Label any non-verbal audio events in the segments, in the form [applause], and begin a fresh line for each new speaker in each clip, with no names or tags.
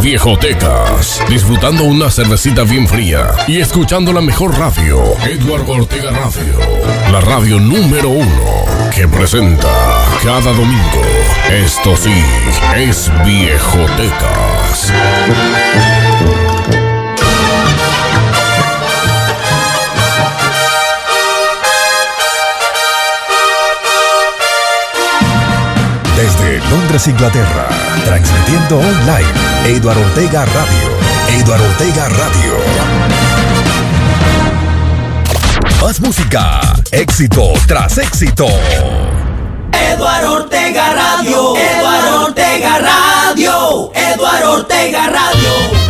Viejotecas. Disfrutando una cervecita bien fría y escuchando la mejor radio, Edward Ortega Radio. La radio número uno que presenta cada domingo. Esto sí es Viejotecas.
Desde Londres, Inglaterra, transmitiendo online, Eduardo Ortega Radio. Eduardo Ortega Radio. Más música, éxito tras éxito.
Eduardo Ortega Radio. Eduardo Ortega Radio. Eduardo Ortega Radio.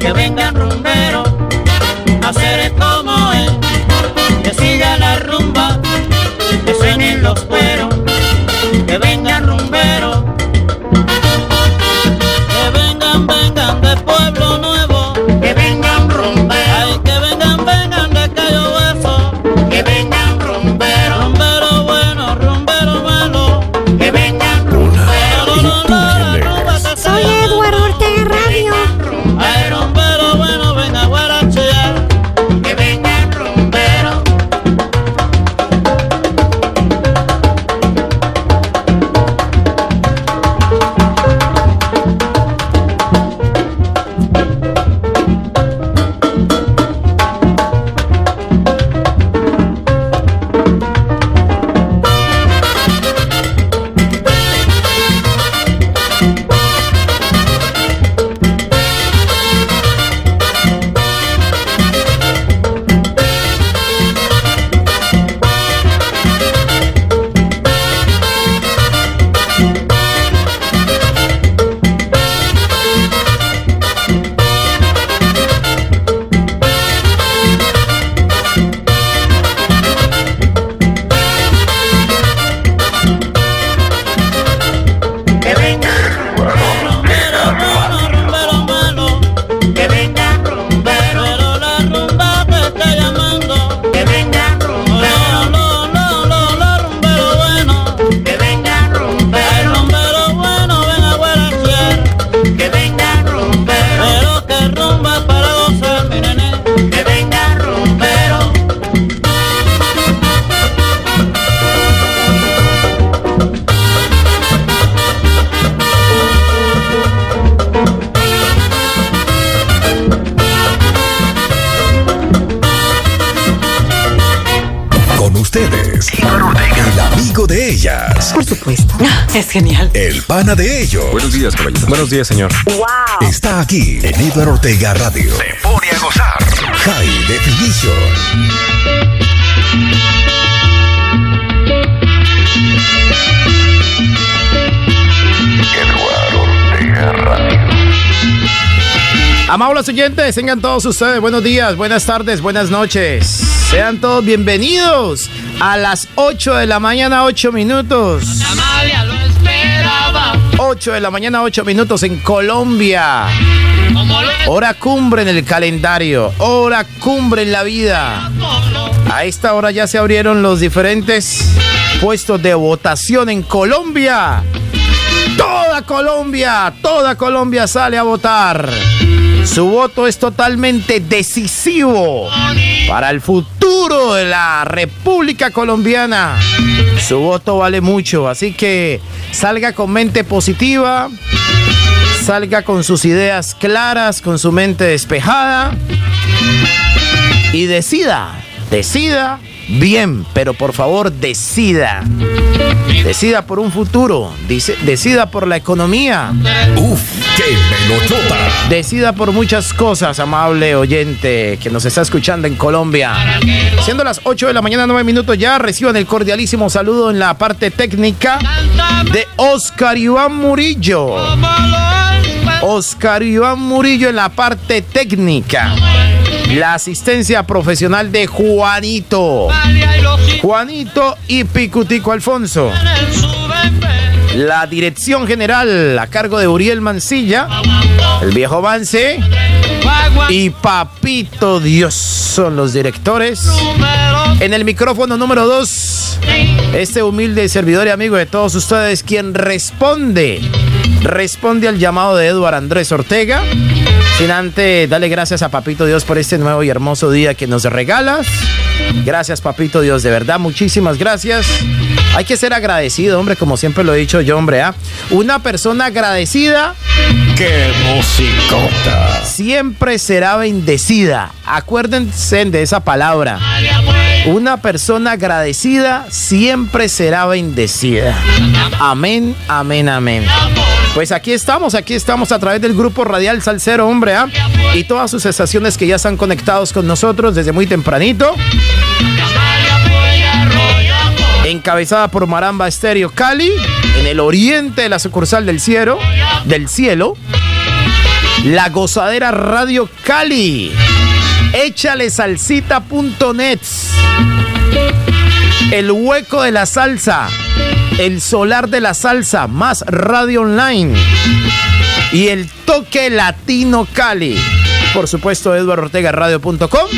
Que vengan Es
genial.
el pana de ellos.
Buenos días, caballero. Buenos días, señor.
Está aquí en Eduardo Ortega Radio. Se pone a gozar. High Definition.
Amables oyentes, tengan todos ustedes buenos días, buenas tardes, buenas noches. Sean todos bienvenidos a las 8 de la mañana, 8 minutos.
Amalia lo esperaba,
8 de la mañana, 8 minutos en Colombia. Hora cumbre en el calendario, hora cumbre en la vida. A esta hora ya se abrieron los diferentes puestos de votación en Colombia. Toda Colombia, toda Colombia sale a votar. Su voto es totalmente decisivo para el futuro de la República Colombiana. Su voto vale mucho, así que salga con mente positiva, salga con sus ideas claras, con su mente despejada y decida, decida bien, pero por favor decida. Decida por un futuro, dice- decida por la economía.
Uf, chuta.
Decida por muchas cosas, amable oyente que nos está escuchando en Colombia. Siendo las 8 de la mañana, 9 minutos ya, reciban el cordialísimo saludo en la parte técnica de Oscar Iván Murillo. Oscar Iván Murillo en la parte técnica. La asistencia profesional de Juanito. Juanito y Picutico Alfonso. La dirección general a cargo de Uriel Mancilla, el viejo Vance y Papito Dios son los directores. En el micrófono número 2, este humilde servidor y amigo de todos ustedes, quien responde, responde al llamado de Eduardo Andrés Ortega. Sin antes, dale gracias a Papito Dios por este nuevo y hermoso día que nos regalas. Gracias, Papito Dios, de verdad, muchísimas gracias. Hay que ser agradecido, hombre, como siempre lo he dicho yo, hombre. ¿ah? Una persona agradecida.
¡Qué musicota!
Siempre será bendecida. Acuérdense de esa palabra. Una persona agradecida siempre será bendecida. Amén, amén, amén. Pues aquí estamos, aquí estamos a través del grupo Radial Salcero, hombre, ¿ah? y todas sus estaciones que ya están conectados con nosotros desde muy tempranito. Encabezada por Maramba Estéreo Cali, en el oriente de la sucursal del cielo, del cielo. La Gozadera Radio Cali. Échale salsita.net. El hueco de la salsa. El solar de la salsa. Más radio online. Y el toque latino Cali. Por supuesto, eduardortegaradio.com.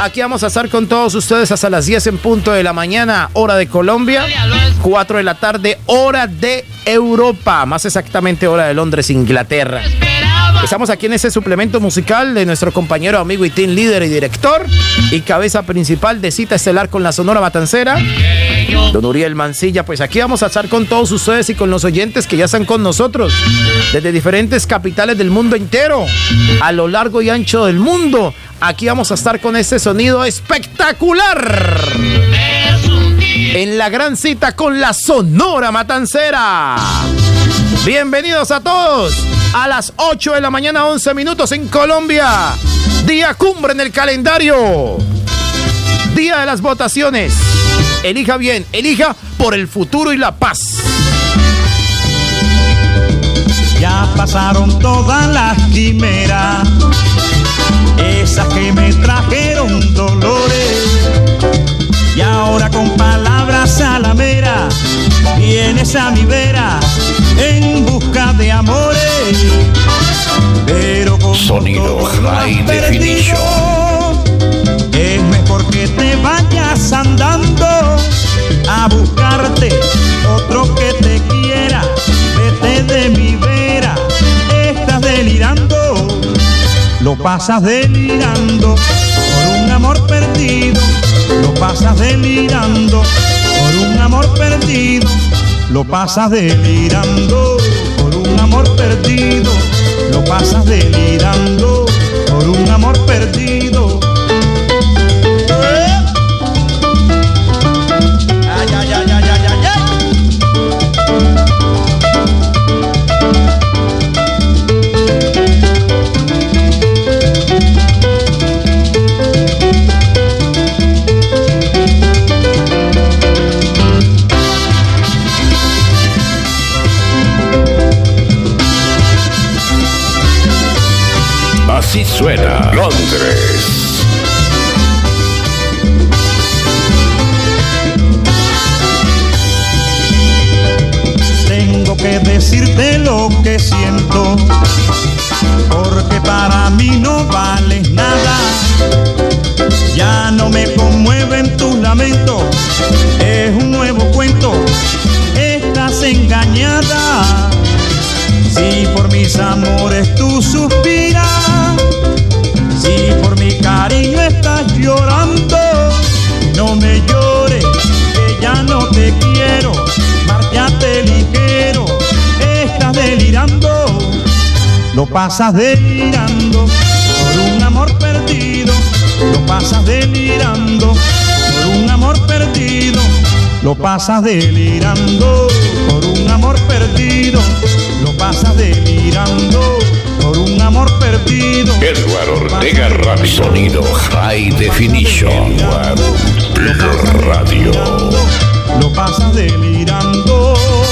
Aquí vamos a estar con todos ustedes hasta las 10 en punto de la mañana, hora de Colombia. 4 de la tarde, hora de Europa. Más exactamente, hora de Londres, Inglaterra. Estamos aquí en ese suplemento musical de nuestro compañero, amigo y team líder y director y cabeza principal de cita estelar con la Sonora Matancera, don Uriel Mancilla. Pues aquí vamos a estar con todos ustedes y con los oyentes que ya están con nosotros desde diferentes capitales del mundo entero, a lo largo y ancho del mundo. Aquí vamos a estar con este sonido espectacular. En la gran cita con la Sonora Matancera. Bienvenidos a todos a las 8 de la mañana, 11 minutos en Colombia. Día cumbre en el calendario. Día de las votaciones. Elija bien, elija por el futuro y la paz.
Ya pasaron todas las quimeras, esas que me trajeron dolores. Y ahora con palabras salamera vienes a mi vera en busca de amores. Pero con
Sonido High Definition.
Es mejor que te vayas andando a buscarte otro que te quiera. Vete de mi vera, estás delirando. Lo pasas delirando por un amor perdido. Lo pasas delirando por un amor perdido. Lo pasas delirando por un amor perdido. Lo pasas delirando por un amor perdido.
Suena Londres.
Tengo que decirte lo que siento, porque para mí no vales nada. Ya no me conmueven tus lamentos, es un nuevo cuento, estás engañada. Si por mis amores tú suspiras, cariño estás llorando, no me llores, que ya no te quiero, márchate ligero, estás delirando, lo pasas delirando por un amor perdido, lo pasas delirando por un amor perdido, lo pasas delirando por un amor perdido, lo pasa delirando por un amor perdido.
Edward Ortega Radio. Sonido High Definition. Edward Radio.
Lo pasa delirando.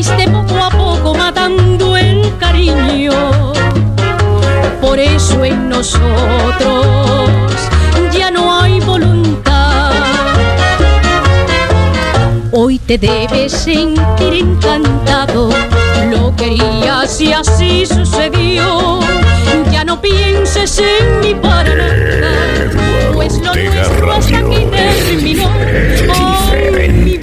Fuiste poco a poco matando el cariño. Por eso en nosotros ya no hay voluntad. Hoy te debes sentir encantado, lo querías y así sucedió. Ya no pienses en mí para nada, pues lo nuestro hasta aquí terminó. Ay, mi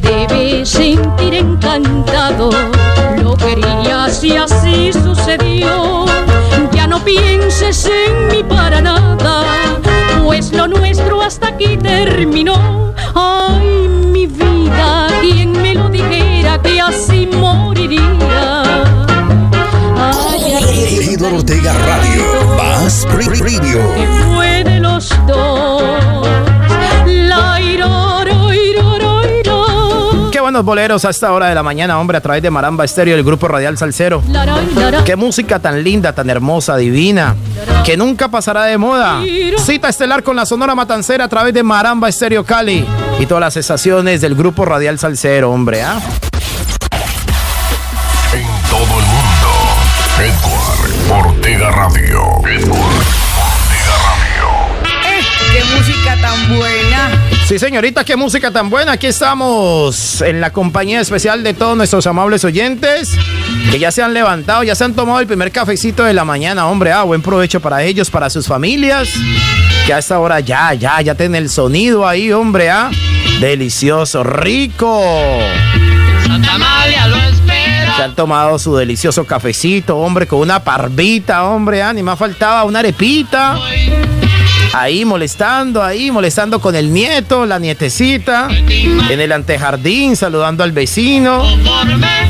te debes sentir encantado, lo querías y así sucedió. Ya no pienses en mí para nada, pues lo nuestro hasta aquí terminó. Ay, mi vida, quien me lo dijera que así moriría. Ay,
Edward Ortega Radio. Más Radio.
Buenos boleros a esta hora de la mañana, hombre, a través de Maramba Estéreo, el grupo radial Salcero. Qué música tan linda, tan hermosa, divina, que nunca pasará de moda. Cita estelar con la Sonora Matancera a través de Maramba Estéreo Cali y todas las estaciones del grupo radial Salcero, hombre, ¿ah?
En todo el mundo, Edward Ortega Radio. Edward Ortega Radio.
¡Qué música tan buena!
Sí, señorita, qué música tan buena. Aquí estamos en la compañía especial de todos nuestros amables oyentes que ya se han levantado, ya se han tomado el primer cafecito de la mañana, hombre. Ah, buen provecho para ellos, para sus familias. Que a esta hora ya, ya, ya tienen el sonido ahí, hombre. Ah, delicioso, rico.
Santa María lo espera.
Se han tomado su delicioso cafecito, hombre, con una parvita, hombre. Ah, ni más faltaba una arepita. Ahí molestando, ahí molestando con el nieto, la nietecita, en el antejardín, saludando al vecino.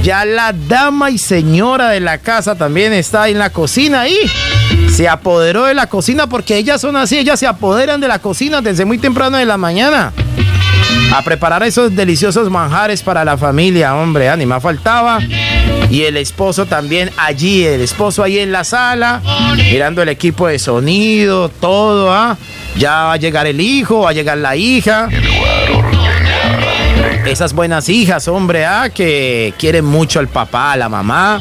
Ya la dama y señora de la casa también está en la cocina ahí. Se apoderó de la cocina porque ellas son así, ellas se apoderan de la cocina desde muy temprano de la mañana. A preparar esos deliciosos manjares para la familia, hombre, ni más faltaba. Y el esposo también allí, el esposo ahí en la sala, mirando el equipo de sonido, todo, ¿ah? Ya va a llegar el hijo, va a llegar la hija. Esas buenas hijas, hombre, ¿ah? Que quieren mucho al papá, a la mamá.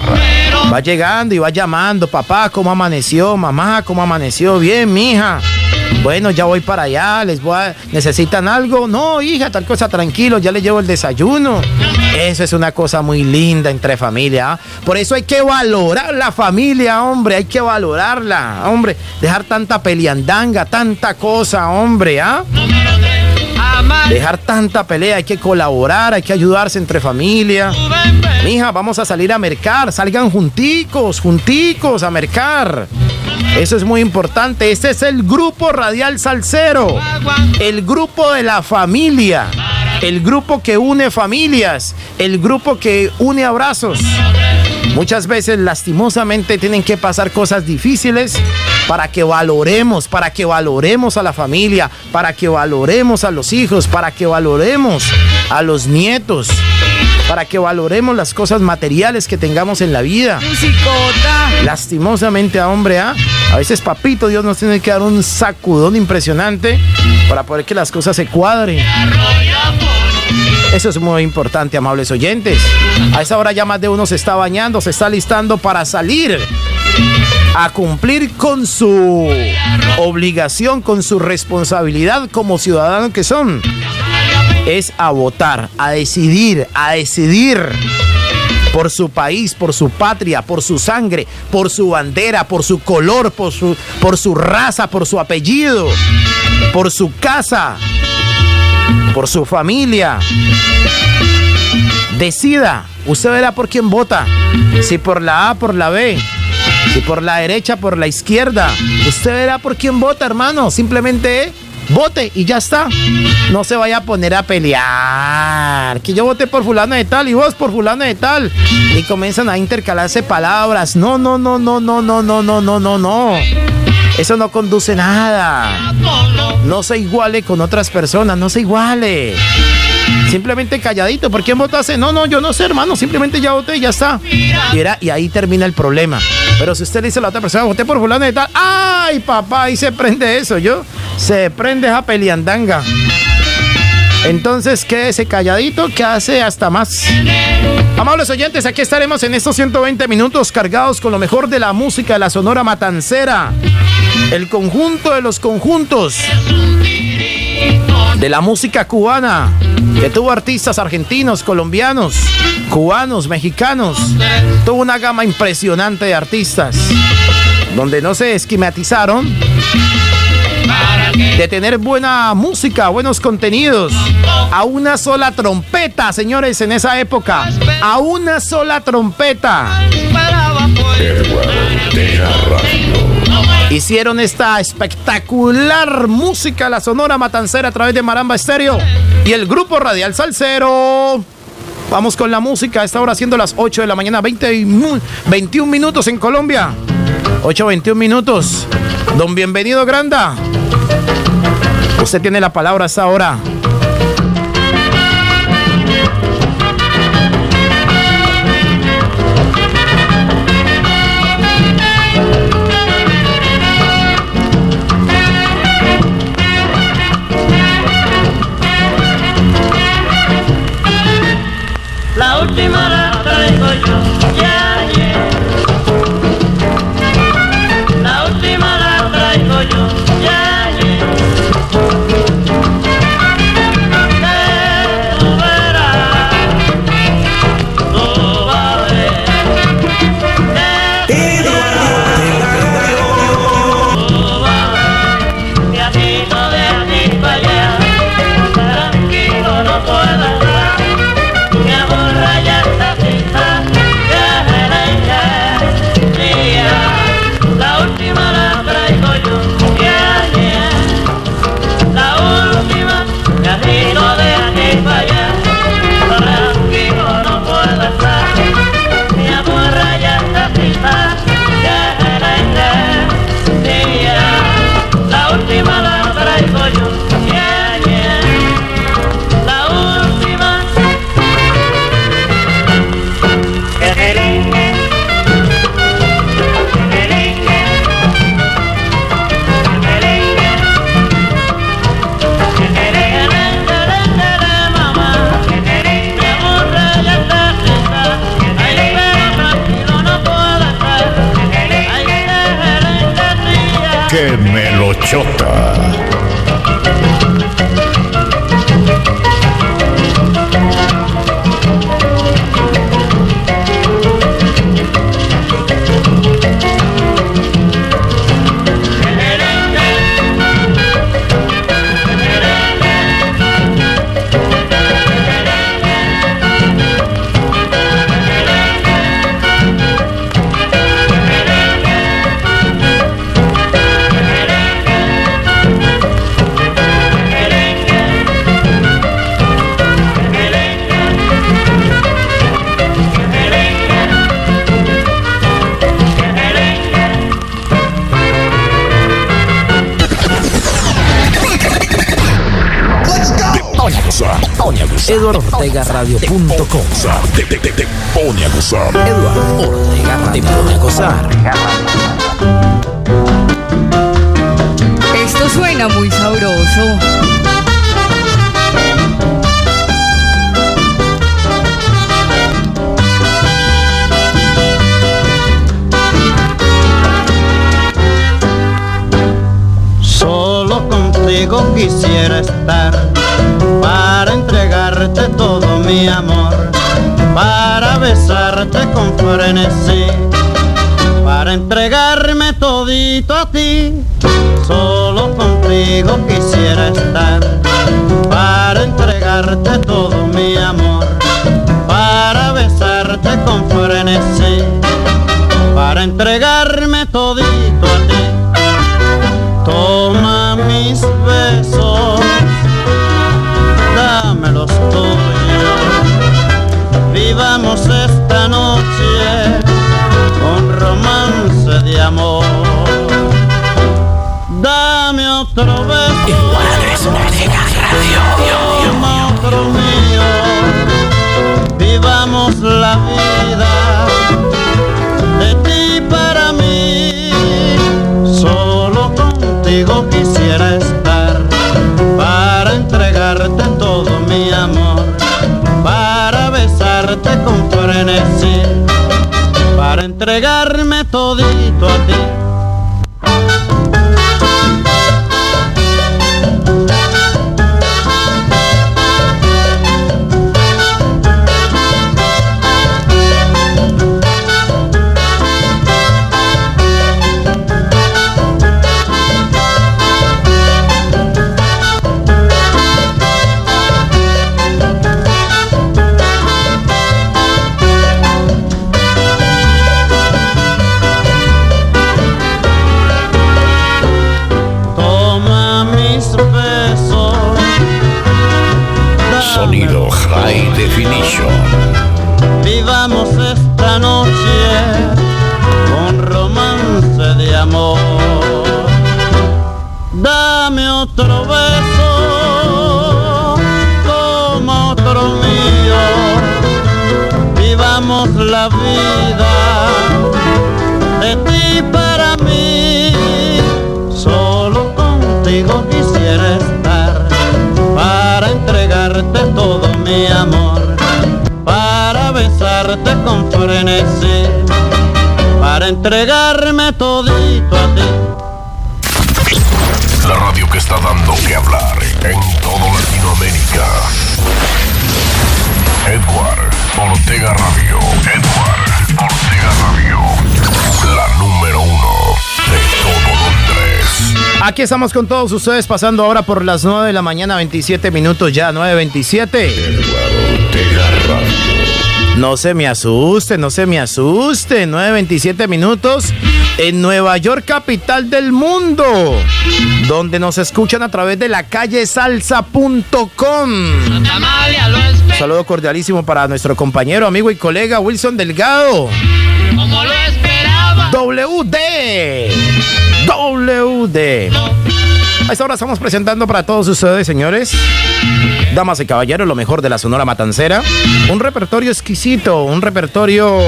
Va llegando y va llamando, papá, ¿cómo amaneció? Mamá, ¿cómo amaneció? Bien, mija. Bueno, ya voy para allá, les voy a... ¿Necesitan algo? No, hija, tal cosa, tranquilo, ya les llevo el desayuno. Eso es una cosa muy linda entre familia. ¿ah? Por eso hay que valorar la familia, hombre, hay que valorarla, hombre. Dejar tanta peleandanga, tanta cosa, hombre, ¿ah? Dejar tanta pelea, hay que colaborar, hay que ayudarse entre familia. Mija, vamos a salir a mercar. Salgan junticos, junticos a mercar. Eso es muy importante. Este es el grupo radial salsero. El grupo de la familia. El grupo que une familias. El grupo que une abrazos. Muchas veces lastimosamente tienen que pasar cosas difíciles para que valoremos, para que valoremos a la familia, para que valoremos a los hijos, para que valoremos a los nietos, para que valoremos las cosas materiales que tengamos en la vida. Lastimosamente a hombre, ¿ah? a veces papito Dios nos tiene que dar un sacudón impresionante para poder que las cosas se cuadren. Eso es muy importante, amables oyentes. A esa hora ya más de uno se está bañando, se está listando para salir a cumplir con su obligación, con su responsabilidad como ciudadano que son. Es a votar, a decidir, a decidir por su país, por su patria, por su sangre, por su bandera, por su color, por su, por su raza, por su apellido, por su casa, por su familia. Decida, usted verá por quién vota, si por la A, por la B, si por la derecha, por la izquierda. Usted verá por quién vota, hermano. Simplemente vote y ya está. No se vaya a poner a pelear. Que yo voté por fulano de tal y vos por fulano de tal. Y comienzan a intercalarse palabras. No, no, no, no, no, no, no, no, no, no, no. Eso no conduce nada. No se iguale con otras personas, no se iguale. Simplemente calladito. ¿Por quién votaste? No, no, yo no sé, hermano. Simplemente ya voté y ya está. Y, era, y ahí termina el problema. Pero si usted le dice a la otra persona, voté por fulano de tal. ¡Ay, papá! Ahí se prende eso, yo. Se prende esa peliandanga. Entonces quédese calladito que hace hasta más. Amables oyentes, aquí estaremos en estos 120 minutos cargados con lo mejor de la música de la Sonora Matancera. El conjunto de los conjuntos de la música cubana, que tuvo artistas argentinos, colombianos, cubanos, mexicanos. Tuvo una gama impresionante de artistas, donde no se esquematizaron de tener buena música, buenos contenidos, a una sola trompeta, señores, en esa época, a una sola trompeta. Hicieron esta espectacular música, la Sonora Matancera a través de Maramba Estéreo y el grupo Radial Salcero. Vamos con la música, esta hora siendo las 8 de la mañana, 20 21 minutos en Colombia. 8, 21 minutos. Don Bienvenido Granda. Usted tiene la palabra a esta.
Última
te, te pone a gozar.
Eduardo Ortega te pone a gozar.
Esto suena muy sabroso.
Solo contigo quisiera estar para entregarte todo mi amor, con frenesí, para entregarme todito a ti. Solo contigo quisiera estar para entregarte todo mi amor, para besarte con frenesí, para entregarme besarte con frenesí, para entregarme todito a ti.
Aquí estamos con todos ustedes pasando ahora por las 9 de la mañana, 27 minutos ya, 9.27.
Ortega Radio.
No se me asuste, no se me asuste. 9.27 minutos en Nueva York, capital del mundo. Donde nos escuchan a través de la calle salsa.com. Un saludo cordialísimo para nuestro compañero, amigo y colega Wilson Delgado.
como lo esperaba.
WD. WD. A esta hora estamos presentando para todos ustedes, señores, damas y caballeros, lo mejor de la Sonora Matancera. Un repertorio exquisito, un repertorio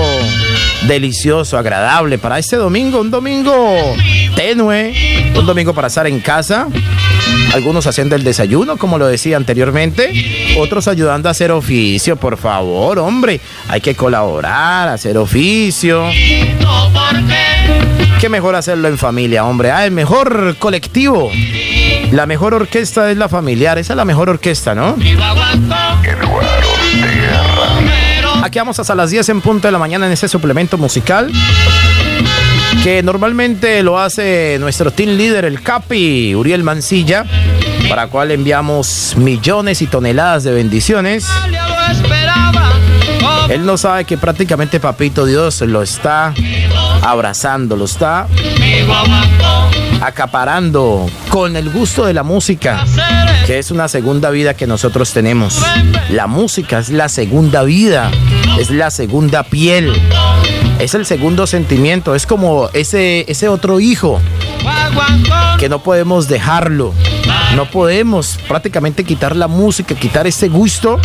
delicioso, agradable para este domingo, un domingo tenue, un domingo para estar en casa. Algunos haciendo el desayuno, como lo decía anteriormente, otros ayudando a hacer oficio, por favor, hombre, hay que colaborar, hacer oficio. Qué mejor hacerlo en familia, hombre. Ah, el mejor colectivo. La mejor orquesta es la familiar. Esa es la mejor orquesta, ¿no? Aquí vamos hasta las 10 en punto de la mañana en este suplemento musical. Que normalmente lo hace nuestro team leader, el Capi, Uriel Mancilla. Para cual enviamos millones y toneladas de bendiciones. Él no sabe que prácticamente Papito Dios lo está abrazando, lo está acaparando con el gusto de la música. Que es una segunda vida que nosotros tenemos. La música es la segunda vida, es la segunda piel, es el segundo sentimiento, es como ese, ese otro hijo que no podemos dejarlo. No podemos prácticamente quitar la música, quitar ese gusto.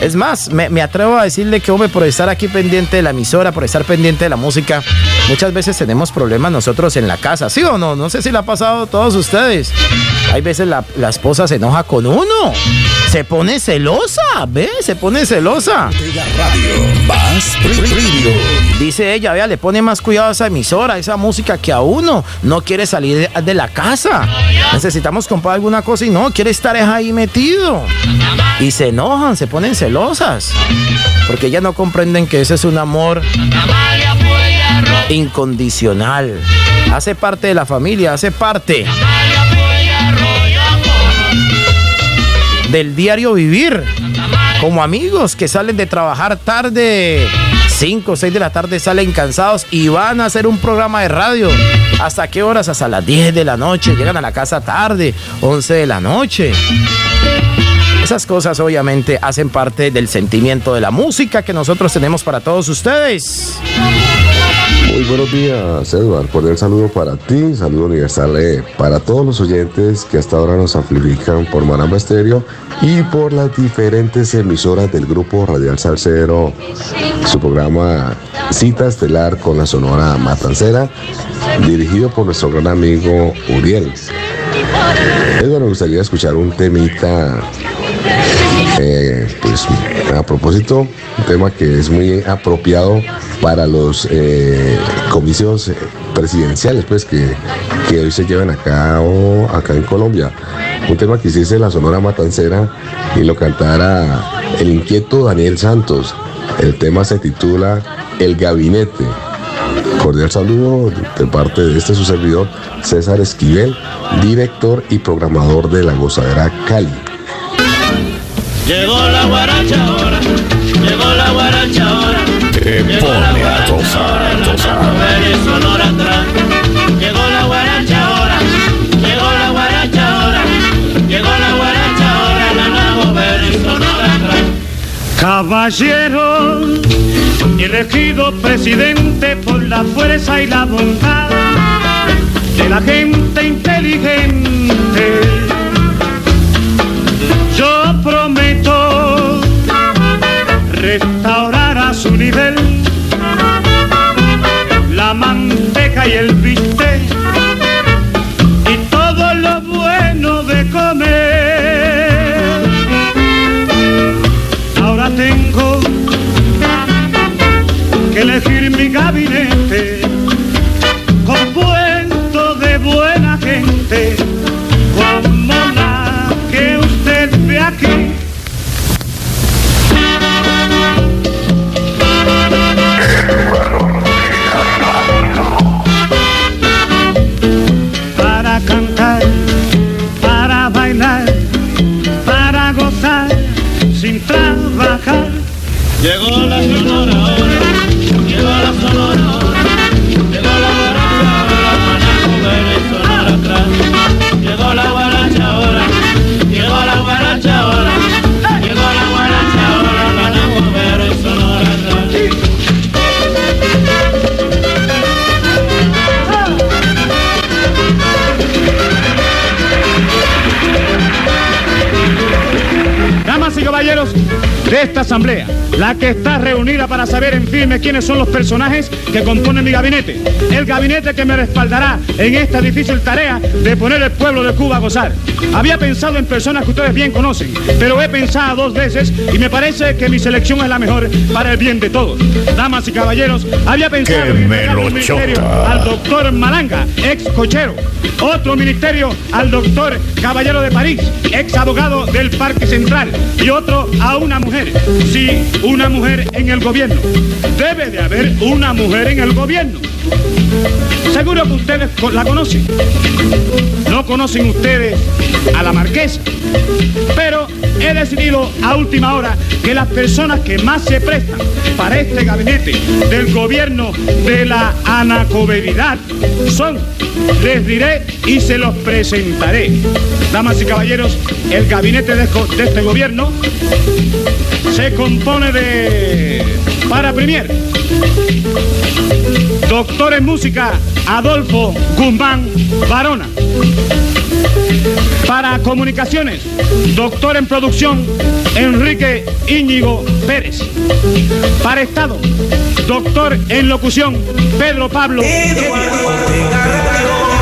Es más, me, atrevo a decirle que, hombre, por estar aquí pendiente de la emisora, por estar pendiente de la música, muchas veces tenemos problemas nosotros en la casa, ¿sí o no? No sé si le ha pasado a todos ustedes. Hay veces la, la esposa se enoja con uno, se pone celosa, ¿ve? Se pone celosa. Dice ella, vea, le pone más cuidado a esa emisora, a esa música que a uno. No quiere salir de, de la casa. Necesitamos comprar alguna cosa y no, quiere estar ahí metido. Y se enojan, se ponen celosas. Porque ya no comprenden que ese es un amor incondicional. Hace parte de la familia, hace parte del diario vivir. Como amigos que salen de trabajar tarde, 5 o 6 de la tarde salen cansados y van a hacer un programa de radio. ¿Hasta qué horas? Hasta las 10 de la noche. Llegan a la casa tarde, 11 de la noche. Esas cosas obviamente hacen parte del sentimiento de la música que nosotros tenemos para todos ustedes.
Muy buenos días, Edward. Cordial saludo para ti, saludo universal eh, para todos los oyentes que hasta ahora nos amplifican por Maramba Estéreo y por las diferentes emisoras del grupo Radial Salcero. Su programa Cita Estelar con la Sonora Matancera, dirigido por nuestro gran amigo Uriel. Edward, me gustaría escuchar un temita pues a propósito, un tema que es muy apropiado para los eh, comicios presidenciales pues que, que, hoy se llevan acá o acá en Colombia. Un tema que hiciese la Sonora Matancera y lo cantara el inquieto Daniel Santos. El tema se titula El Gabinete. Cordial saludo de parte de este su servidor, César Esquivel, director y programador de La Gozadera Cali.
Llegó la guaracha ahora, llegó la guaracha ahora.
Te pone a gozar, gozar.
Sonora atrás. Llegó la guaracha ahora, llegó la guaracha ahora, llegó la guaracha ahora, la nueva ver y sonora atrás.
Caballero, elegido presidente por la fuerza y la bondad de la gente inteligente. Restaurar a su nivel. La manteca y el bistec
Llegó la sonora
de esta asamblea, la que está reunida para saber en firme quiénes son los personajes que componen mi gabinete. El gabinete que me respaldará en esta difícil tarea de poner el pueblo de Cuba a gozar. Había pensado en personas que ustedes bien conocen, pero he pensado dos veces y me parece que mi selección es la mejor para el bien de todos. Damas y caballeros, había pensado en un ministerio al doctor Malanga, ex cochero. Otro ministerio al doctor Caballero de París, ex abogado del Parque Central. Y otro a una mujer. Sí, una mujer en el gobierno. Debe de haber una mujer en el gobierno. Seguro que ustedes la conocen. No conocen ustedes a la marquesa. Pero he decidido a última hora que las personas que más se prestan para este gabinete del gobierno de la anacoberidad son, les diré y se los presentaré. Damas y caballeros, el gabinete de este gobierno se compone de, para premier, doctor en música Adolfo Guzmán Barona. Para comunicaciones, doctor en producción, Enrique Íñigo Pérez. Para Estado, doctor en locución, Pedro Pablo.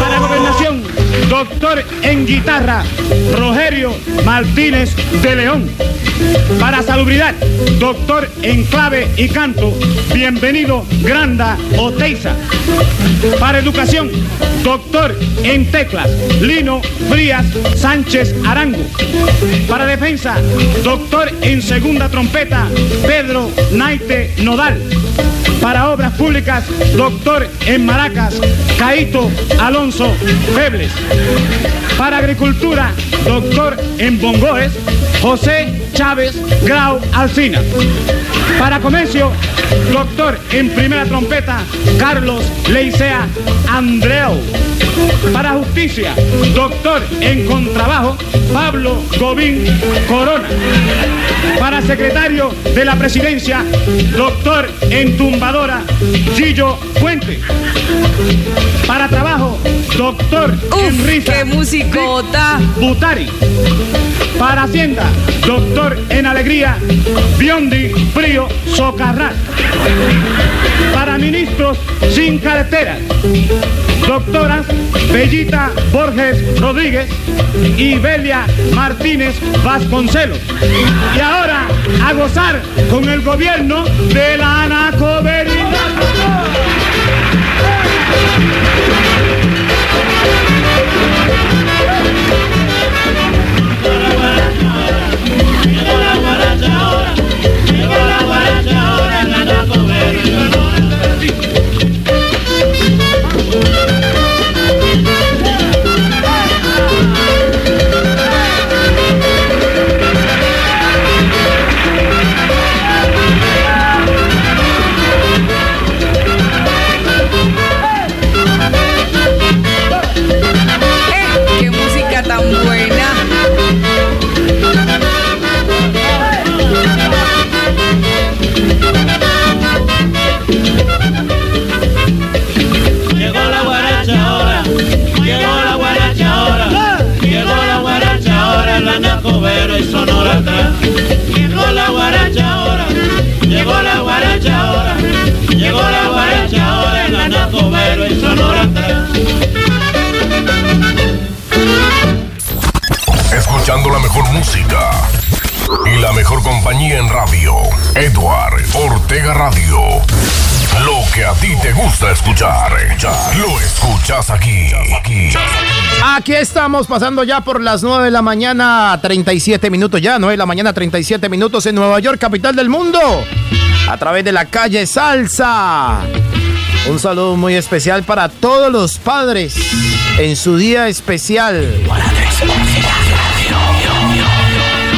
Para gobernación, doctor en guitarra, Rogerio Martínez de León. Para salubridad, doctor en clave y canto, bienvenido Granda Oteiza. Para educación, doctor en teclas, Lino Frías Sánchez Arango. Para defensa, doctor en segunda trompeta, Pedro Naite Nodal. Para obras públicas, doctor en maracas, Caito Alonso Febles. Para agricultura, doctor en bongoes, José Chávez Grau Alcina. Para comercio, doctor en primera trompeta, Carlos Leicea Andreu. Para justicia, doctor en contrabajo, Pablo Gobín Corona. Para secretario de la presidencia, doctor en tumbadora, Gillo Fuente. Para trabajo, doctor en risa.
¡Qué musicota!
Butari. Para Hacienda, doctor en alegría, Biondi Frío Socarrat. Para ministros sin carteras, doctoras Bellita Borges Rodríguez y Belia Martínez Vasconcelos. Y ahora a gozar con el gobierno de la Anacoberidad.
Eh,
Escuchando la mejor música y la mejor compañía en radio. Edward Ortega Radio. Lo que a ti te gusta escuchar, lo escuchas aquí. aquí.
Aquí estamos pasando ya por las 9 de la mañana, 37 minutos ya, 9 de la mañana, 37 minutos en Nueva York, capital del mundo, a través de la calle Salsa. Un saludo muy especial para todos los padres en su día especial.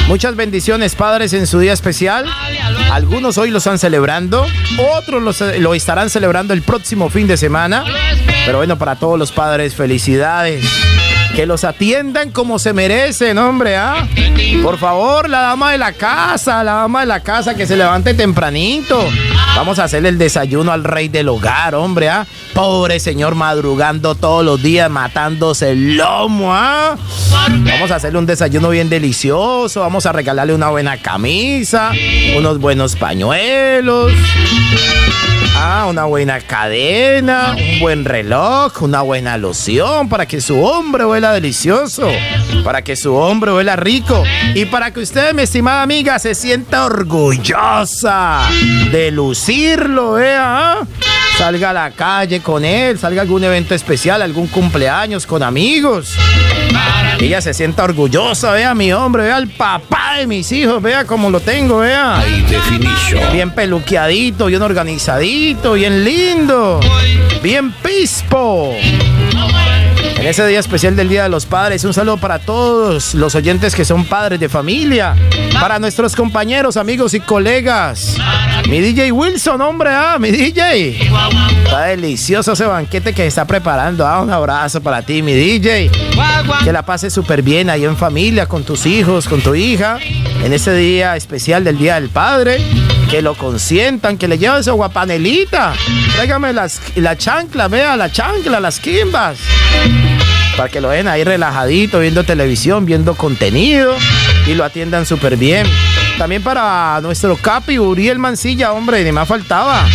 Muchas bendiciones, padres, en su día especial. Algunos hoy lo están celebrando, otros lo, ce- lo estarán celebrando el próximo fin de semana. Pero bueno, para todos los padres, felicidades. Que los atiendan como se merecen, hombre, ¿ah? Por favor, la dama de la casa, la dama de la casa que se levante tempranito. Vamos a hacerle el desayuno al rey del hogar, hombre, ¿ah? Pobre señor madrugando todos los días, matándose el lomo, ¿ah? Vamos a hacerle un desayuno bien delicioso, vamos a regalarle una buena camisa, unos buenos pañuelos. Ah, una buena cadena, un buen reloj, una buena loción para que su hombre huela delicioso, para que su hombre huela rico y para que usted, mi estimada amiga, se sienta orgullosa de lucirlo, vea. ¿ah? Salga a la calle con él, salga a algún evento especial, algún cumpleaños con amigos. Ella se sienta orgullosa, vea mi hombre, vea al papá de mis hijos, vea cómo lo tengo, vea. Bien peluqueadito, bien organizadito, bien lindo, bien pispo. En ese día especial del Día de los Padres, un saludo para todos los oyentes que son padres de familia, para nuestros compañeros, amigos y colegas. Mi DJ Wilson, hombre, ah, mi DJ. Está delicioso ese banquete que está preparando. Ah, un abrazo para ti, mi DJ. Que la pases súper bien ahí en familia, con tus hijos, con tu hija. En ese día especial del Día del Padre. Que lo consientan, que le lleven su guapanelita. Tráigame las, la chancla, vea, la chancla, las quimbas. Para que lo den ahí relajadito, viendo televisión, viendo contenido y lo atiendan súper bien. También para nuestro Capi, Uriel Mancilla, hombre, ni más faltaba.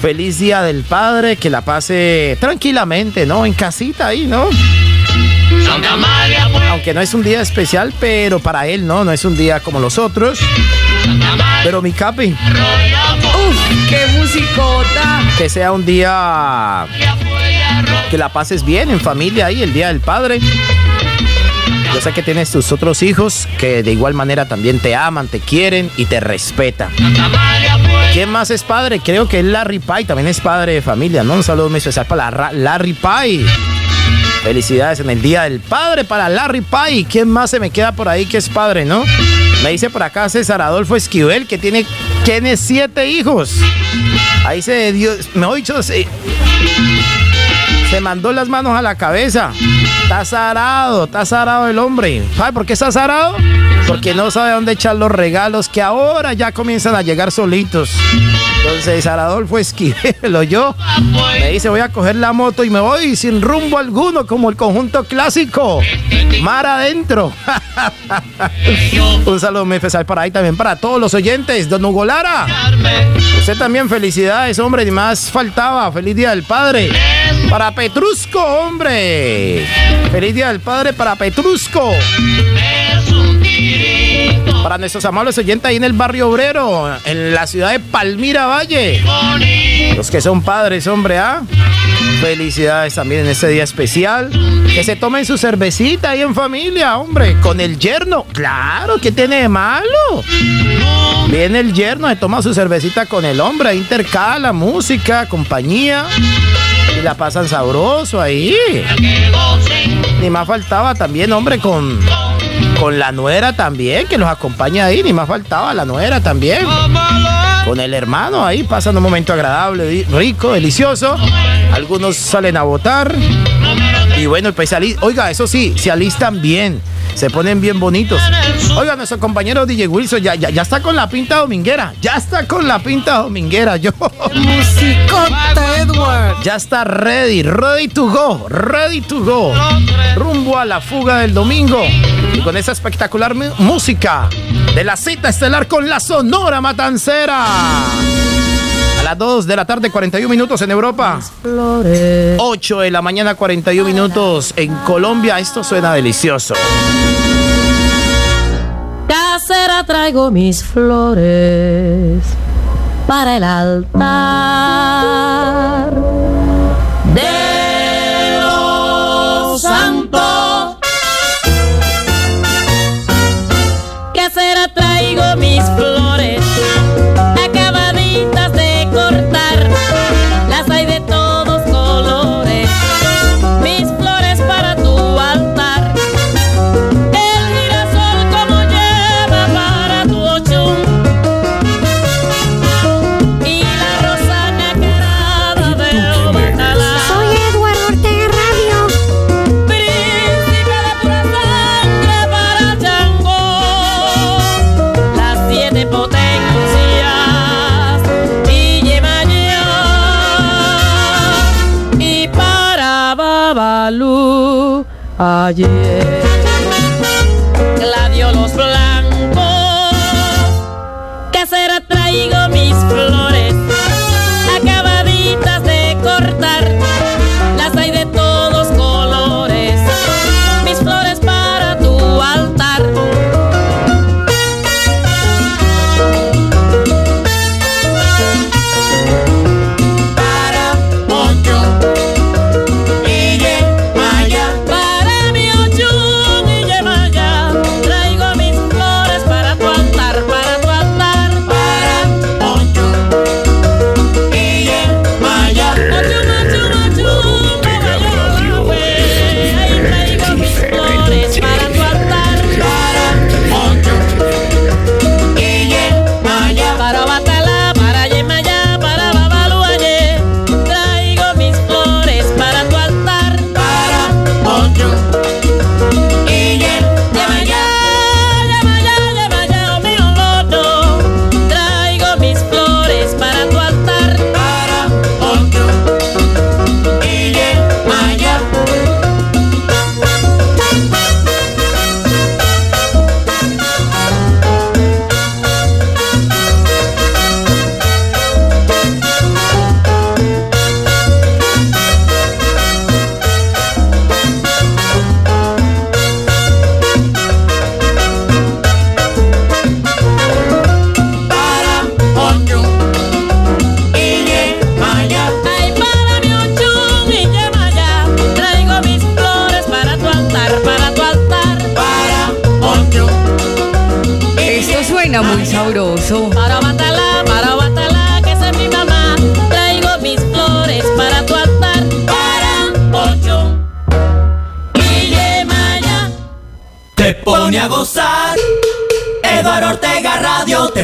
Feliz Día del Padre, que la pase tranquilamente, ¿no? En casita ahí, ¿no? Aunque no es un día especial, pero para él, ¿no? No es un día como los otros. Pero mi Capi.
Uf, qué musicota.
Que sea un día que la pases bien en familia ahí, el Día del Padre. Yo sé que tienes tus otros hijos que de igual manera también te aman, te quieren y te respetan. ¿Quién más es padre? Creo que es Larry Pie, también es padre de familia, ¿no? Un saludo muy especial para Larry Pie. Felicidades en el Día del Padre para Larry Pie. ¿Quién más se me queda por ahí que es padre, no? Me dice por acá César Adolfo Esquivel que tiene, tiene siete hijos. Ahí se dio, me he dicho, se, se mandó las manos a la cabeza. Está zarado, está zarado el hombre. ¿Sabe por qué está zarado? Porque no sabe dónde echar los regalos que ahora ya comienzan a llegar solitos. Entonces Adolfo Esquivel [laughs] yo me dice voy a coger la moto y me voy sin rumbo alguno como el conjunto clásico. Mar adentro. [laughs] Un saludo muy especial para ahí también para todos los oyentes. Don Hugo Lara. Usted también felicidades, hombre. Ni más faltaba. Feliz Día del Padre. Para Petrusco, hombre. Feliz Día del Padre para Petrusco. Para nuestros amables oyentes ahí en el barrio obrero, en la ciudad de Palmira Valle. Los que son padres, hombre, ¿ah? Felicidades también en este día especial. Que se tomen su cervecita ahí en familia, hombre, con el yerno. Claro, ¿qué tiene de malo? Viene el yerno, se toma su cervecita con el hombre, intercala música, compañía. Y la pasan sabroso ahí. Ni más faltaba también, hombre, con con la nuera también, que los acompaña ahí, ni más faltaba la nuera también. Con el hermano ahí, pasando un momento agradable, rico, delicioso. Algunos salen a votar. Y bueno, pues oiga, eso sí, se alistan bien se ponen bien bonitos. Oiga, nuestro compañero DJ Wilson ya, ya, ya está con la pinta dominguera. Ya está con la pinta dominguera. Yo.
Musicota, Edward.
Ya está ready, ready to go, ready to go. Rumbo a la fuga del domingo. Y con esa espectacular música de la cita estelar con la Sonora Matancera. Las 2 de la tarde, 41 minutos en Europa. 8 de la mañana, 41 minutos en Colombia. Esto suena delicioso.
Casera traigo mis flores para el altar ayer.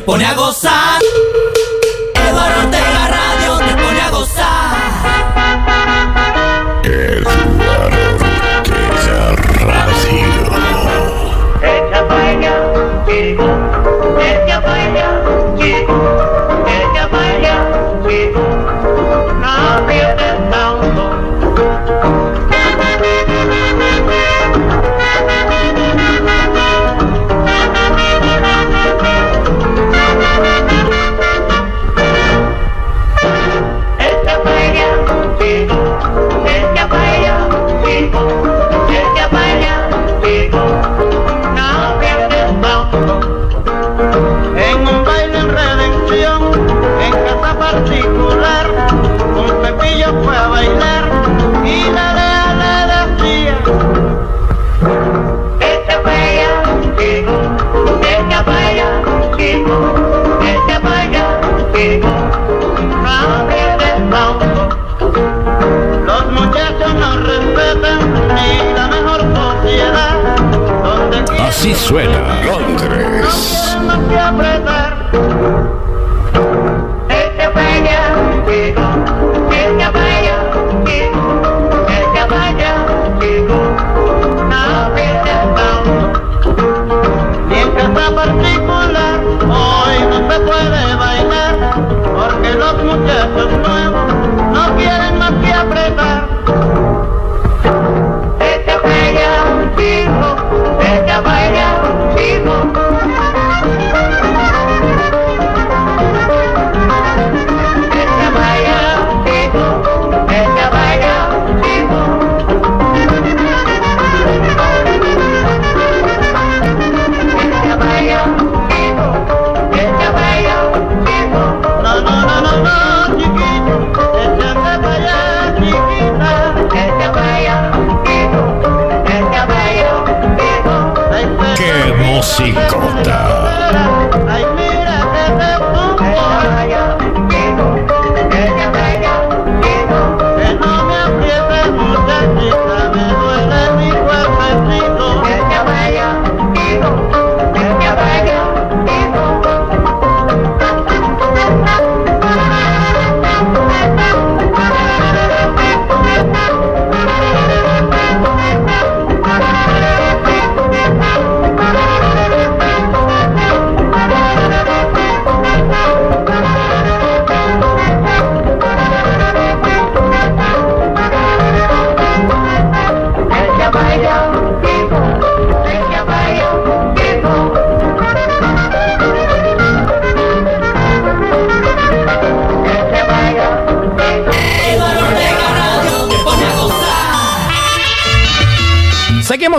Pone a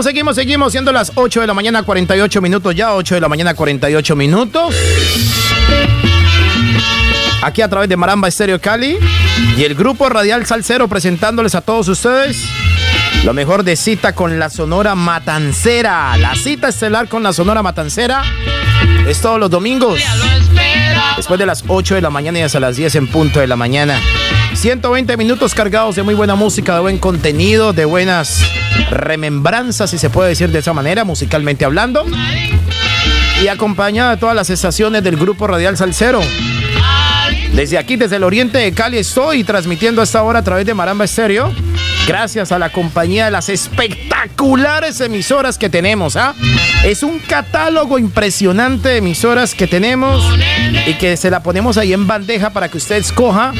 Seguimos, seguimos, siendo las 8 de la mañana, 48 minutos ya, 8 de la mañana, 48 minutos. Aquí a través de Maramba Estéreo Cali y el grupo Radial Salcero presentándoles a todos ustedes lo mejor de cita con la Sonora Matancera. La cita estelar con la Sonora Matancera es todos los domingos. Después de las 8 de la mañana y hasta las 10 en punto de la mañana. 120 minutos cargados de muy buena música, de buen contenido, de buenas remembranzas, si se puede decir de esa manera, musicalmente hablando. Y acompañada de todas las estaciones del grupo Radial Salcero. Desde aquí, desde el oriente de Cali, estoy transmitiendo esta hora a través de Maramba Estéreo. Gracias a la compañía de las espectaculares emisoras que tenemos. ¿ah? Es un catálogo impresionante de emisoras que tenemos y que se la ponemos ahí en bandeja para que usted escoja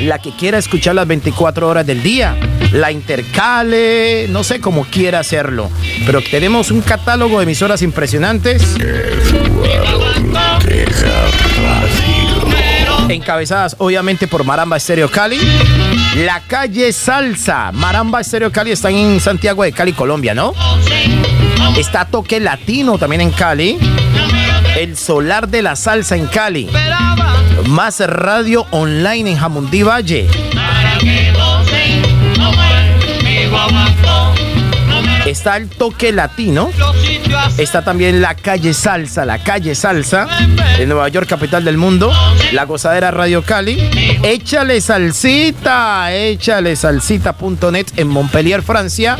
la que quiera escuchar las 24 horas del día. La intercale, no sé cómo quiera hacerlo. Pero tenemos un catálogo de emisoras impresionantes. Encabezadas obviamente por Maramba Estéreo Cali. La calle Salsa. Maramba Estéreo Cali están en Santiago de Cali, Colombia, ¿no? Está Toque Latino también en Cali. El Solar de la Salsa en Cali. Más radio online en Jamundí Valle. Está el toque latino. Está también la calle Salsa, la calle Salsa de Nueva York, capital del mundo. La gozadera Radio Cali. Échale salsita, échale salsita.net en Montpellier, Francia.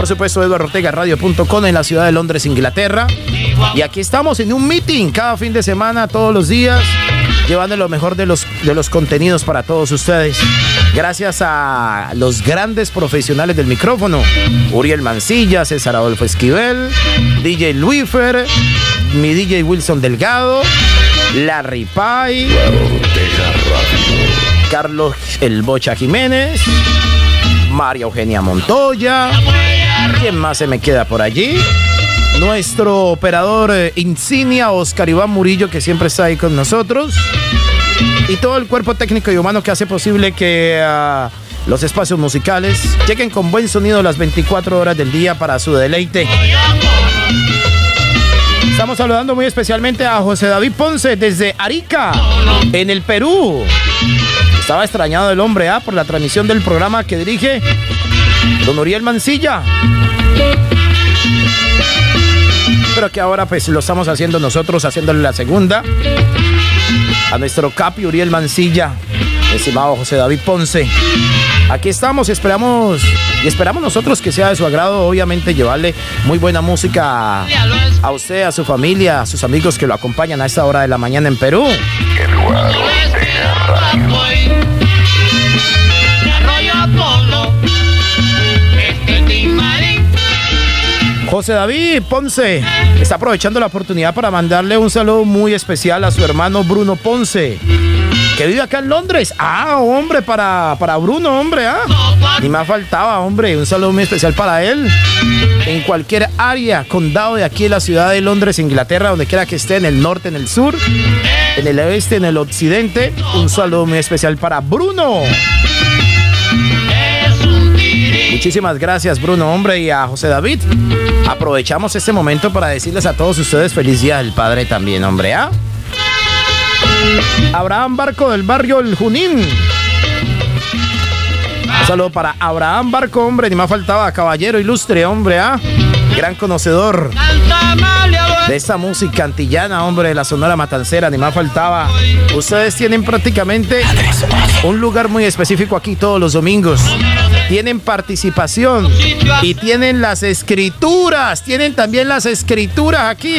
Por supuesto, eduardortegaradio.com en la ciudad de Londres, Inglaterra. Y aquí estamos en un meeting cada fin de semana, todos los días, llevando lo mejor de los, de los contenidos para todos ustedes. Gracias a los grandes profesionales del micrófono, Uriel Mancilla, César Adolfo Esquivel, DJ Luifer, mi DJ Wilson Delgado, Larry Pai, Carlos El Bocha Jiménez, María Eugenia Montoya. ¿Quién más se me queda por allí? Nuestro operador eh, insignia, Oscar Iván Murillo, que siempre está ahí con nosotros. Y todo el cuerpo técnico y humano que hace posible que ah, los espacios musicales lleguen con buen sonido las 24 horas del día para su deleite. Estamos saludando muy especialmente a José David Ponce desde Arica, en el Perú. Estaba extrañado el hombre ¿ah? por la transmisión del programa que dirige Don Uriel Mancilla. Pero que ahora pues lo estamos haciendo nosotros, haciéndole la segunda a nuestro capi Uriel Mancilla, estimado José David Ponce. Aquí estamos, esperamos y esperamos nosotros que sea de su agrado, obviamente llevarle muy buena música a, usted, a su familia, a sus amigos que lo acompañan a esta hora de la mañana en Perú. José David Ponce está aprovechando la oportunidad para mandarle un saludo muy especial a su hermano Bruno Ponce, que vive acá en Londres. Ah, hombre, para, para Bruno, hombre, ah. Ni más faltaba, hombre, un saludo muy especial para él. En cualquier área, condado de aquí la ciudad de Londres, Inglaterra, donde quiera que esté, en el norte, en el sur, en el oeste, en el occidente, un saludo muy especial para Bruno. Muchísimas gracias, Bruno, hombre, y a José David. Aprovechamos este momento para decirles a todos ustedes feliz día del padre también, hombre, ¿ah? Abraham Barco del barrio El Junín. Un saludo para Abraham Barco, hombre, ni más faltaba, caballero ilustre, hombre, ¿ah? Gran conocedor de esta música antillana, hombre, de la Sonora Matancera, ni más faltaba. Ustedes tienen prácticamente un lugar muy específico aquí todos los domingos. Tienen participación y tienen las escrituras, tienen también las escrituras aquí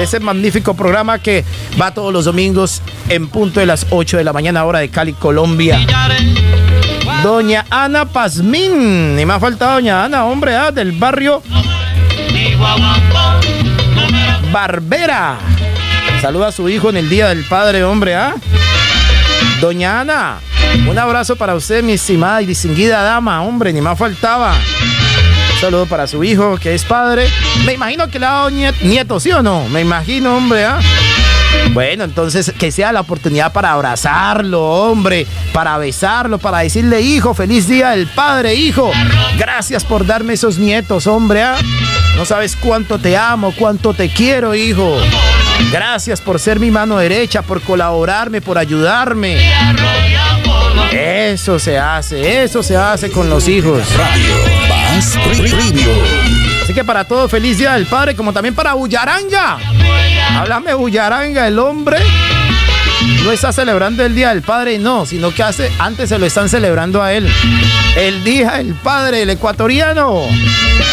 ese magnífico programa que va todos los domingos en punto de las 8 de la mañana, hora de Cali, Colombia. Doña Ana Pazmín, ni más faltaba Doña Ana, hombre, ah, del barrio Barbera. Saluda a su hijo en el Día del Padre, hombre, ¿ah? Doña Ana, un abrazo para usted, mi estimada y distinguida dama, hombre, ni más faltaba. Un saludo para su hijo, que es padre. Me imagino que le ha dado niet- nieto, ¿sí o no? Me imagino, hombre, ¿ah? Bueno, entonces que sea la oportunidad para abrazarlo, hombre, para besarlo, para decirle, hijo, feliz día del padre, hijo. Gracias por darme esos nietos, hombre. ¿ah? No sabes cuánto te amo, cuánto te quiero, hijo. Gracias por ser mi mano derecha, por colaborarme, por ayudarme. Eso se hace, eso se hace con los hijos. Así que para todos, feliz día del padre, como también para Bullaranga. Háblame Bullaranga, el hombre. No está celebrando el Día del Padre, no, sino que hace, antes se lo están celebrando a él. El Día del Padre, el ecuatoriano.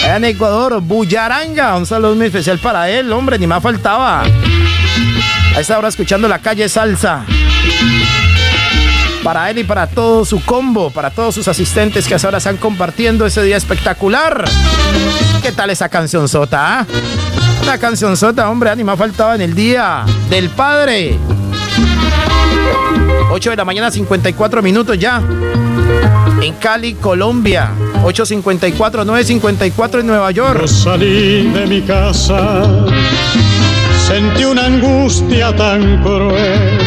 Allá en Ecuador, Bullaranga. Un saludo muy especial para él, hombre, ni más faltaba. A esta hora escuchando la calle Salsa. Para él y para todo su combo, para todos sus asistentes que hasta ahora están compartiendo ese día espectacular. ¿Qué tal esa canción sota? ah? Una canción sota, hombre, ah, ni más faltaba en el día del padre. 8 de la mañana, 54 minutos ya. En Cali, Colombia. 8.54, 9.54 en Nueva York.
Yo salí de mi casa, sentí una angustia tan cruel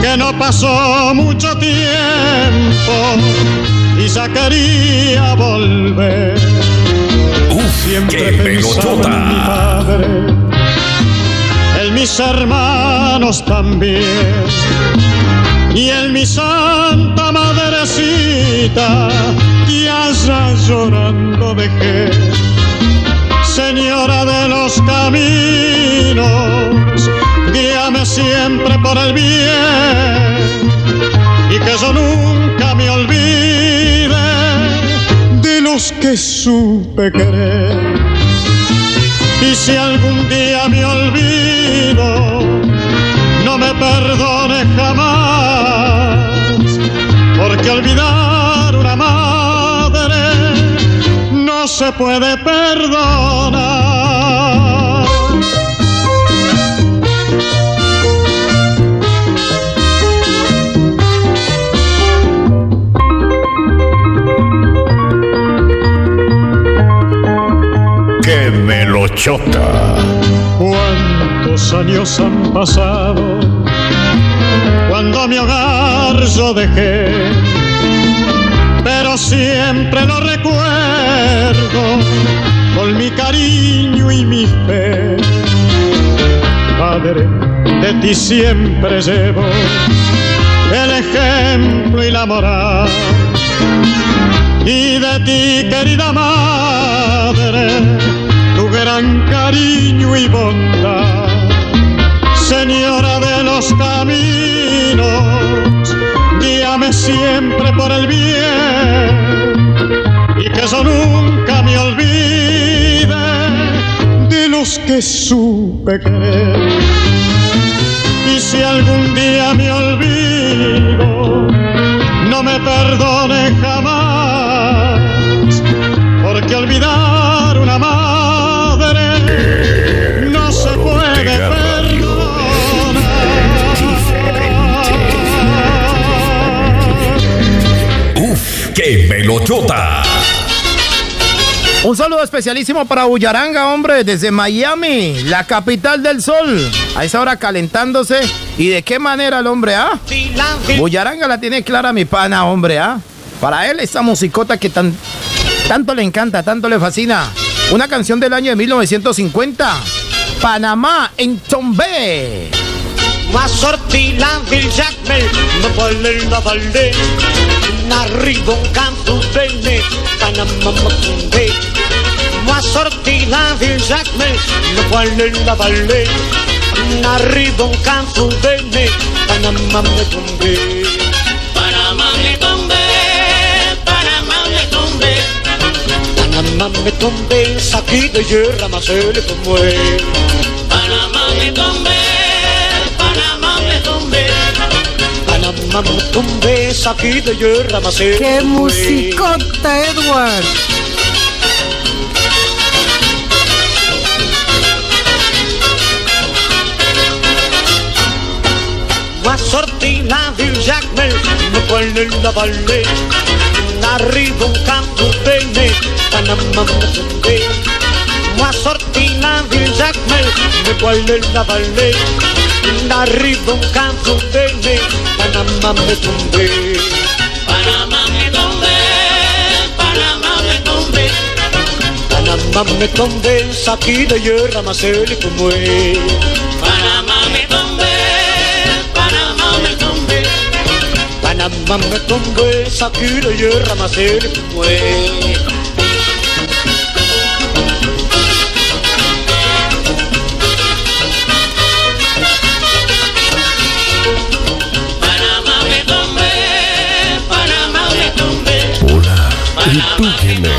que no pasó mucho tiempo y se quería volver. Siempre
qué
pensaba mis hermanos también y en mi santa madrecita que allá llorando dejé. Señora de los caminos, guíame siempre por el bien y que yo nunca me olvide de los que supe querer. Si algún día me olvido, no me perdone jamás, porque olvidar una madre no se puede perdonar.
Melochota!
¿Cuántos años han pasado cuando mi hogar yo dejé? Pero siempre lo recuerdo con mi cariño y mi fe. Padre, de ti siempre llevo el ejemplo y la moral. Y de ti, querida madre, gran cariño y bondad. Señora de los caminos, guíame siempre por el bien y que yo nunca me olvide de los que supe querer. Y si algún día me olvido, no me perdone jamás,
¡Qué melochota!
Un saludo especialísimo para Bullaranga, hombre, desde Miami, la capital del sol. A esa hora calentándose. ¿Y de qué manera el hombre, ah? Bullaranga la tiene clara mi pana, hombre, ah. Para él, esa musicota que tan, tanto le encanta, tanto le fascina. Una canción del año de 1950. Panamá en Tombé.
Ma sorti la no un canto bene, Panama Macumbe. Ma sorti la vil Jacmel, no vuole la valle, n'arrivo un canto bene, Panama Macumbe.
Panamá me tombe,
Panama me tombe, saqui de hierra, ma se le tombe.
Panamá Panamá me tombe,
saqui de hierra, ma se le
¡Qué musicota, Edward!
Ma sorti la vil Jacmel, no vuole la valle, n'arrivo un canto bene, Panama me tombe. Ma sorti la vil Jacmel, no vuole la valle, n'arrivo un canto bene, Panama me tombe.
Panamá me tombe, Panamá me tombe.
Panama me tombe, saqui de hierra, ma se le tombe.
Panamá me tombe, Panamá me tombe.
Panama me tombe, saqui de hierra, ma se le tombe.
Panamá República.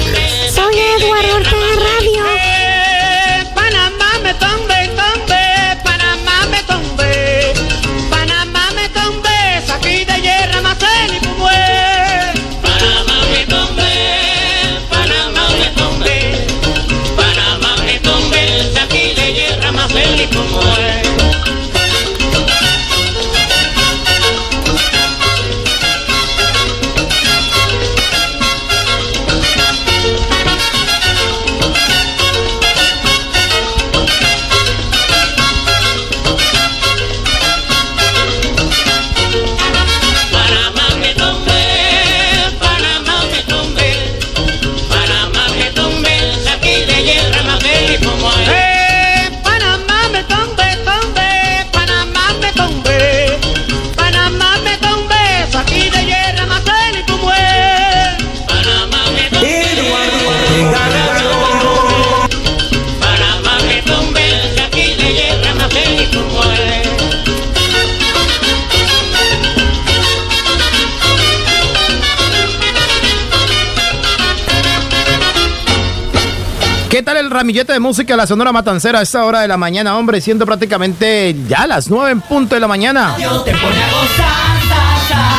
Ramillete de música de la Sonora Matancera a esta hora de la mañana, hombre, siendo prácticamente ya las 9 en punto de la mañana.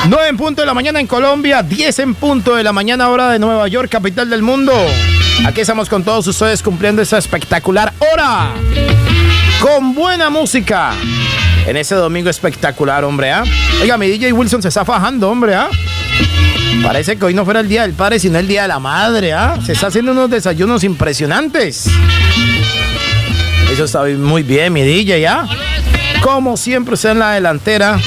9 en punto de la mañana en Colombia, 10 en punto de la mañana hora de Nueva York, capital del mundo. Aquí estamos con todos ustedes cumpliendo esa espectacular hora. Con buena música. En ese domingo espectacular, hombre, ¿ah? Oiga, mi DJ Wilson se está fajando, hombre, ¿ah? Parece que hoy no fuera el día del padre, sino el día de la madre, ¿ah? Se está haciendo unos desayunos impresionantes. Eso está muy bien, mi DJ, ¿ah? Como siempre, está en la delantera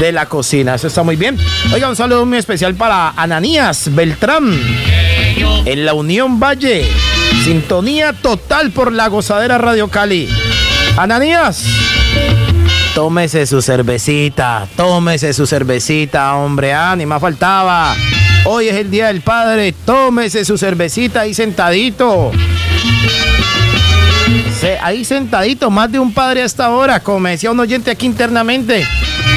de la cocina. Eso está muy bien. Oiga, un saludo muy especial para Ananías Beltrán en la Unión Valle. Sintonía total por la gozadera Radio Cali. Ananías, tómese su cervecita, tómese su cervecita, hombre, ah, ni más faltaba. Hoy es el Día del Padre, tómese su cervecita ahí sentadito. Se- ahí sentadito, más de un padre hasta ahora, como decía un oyente aquí internamente.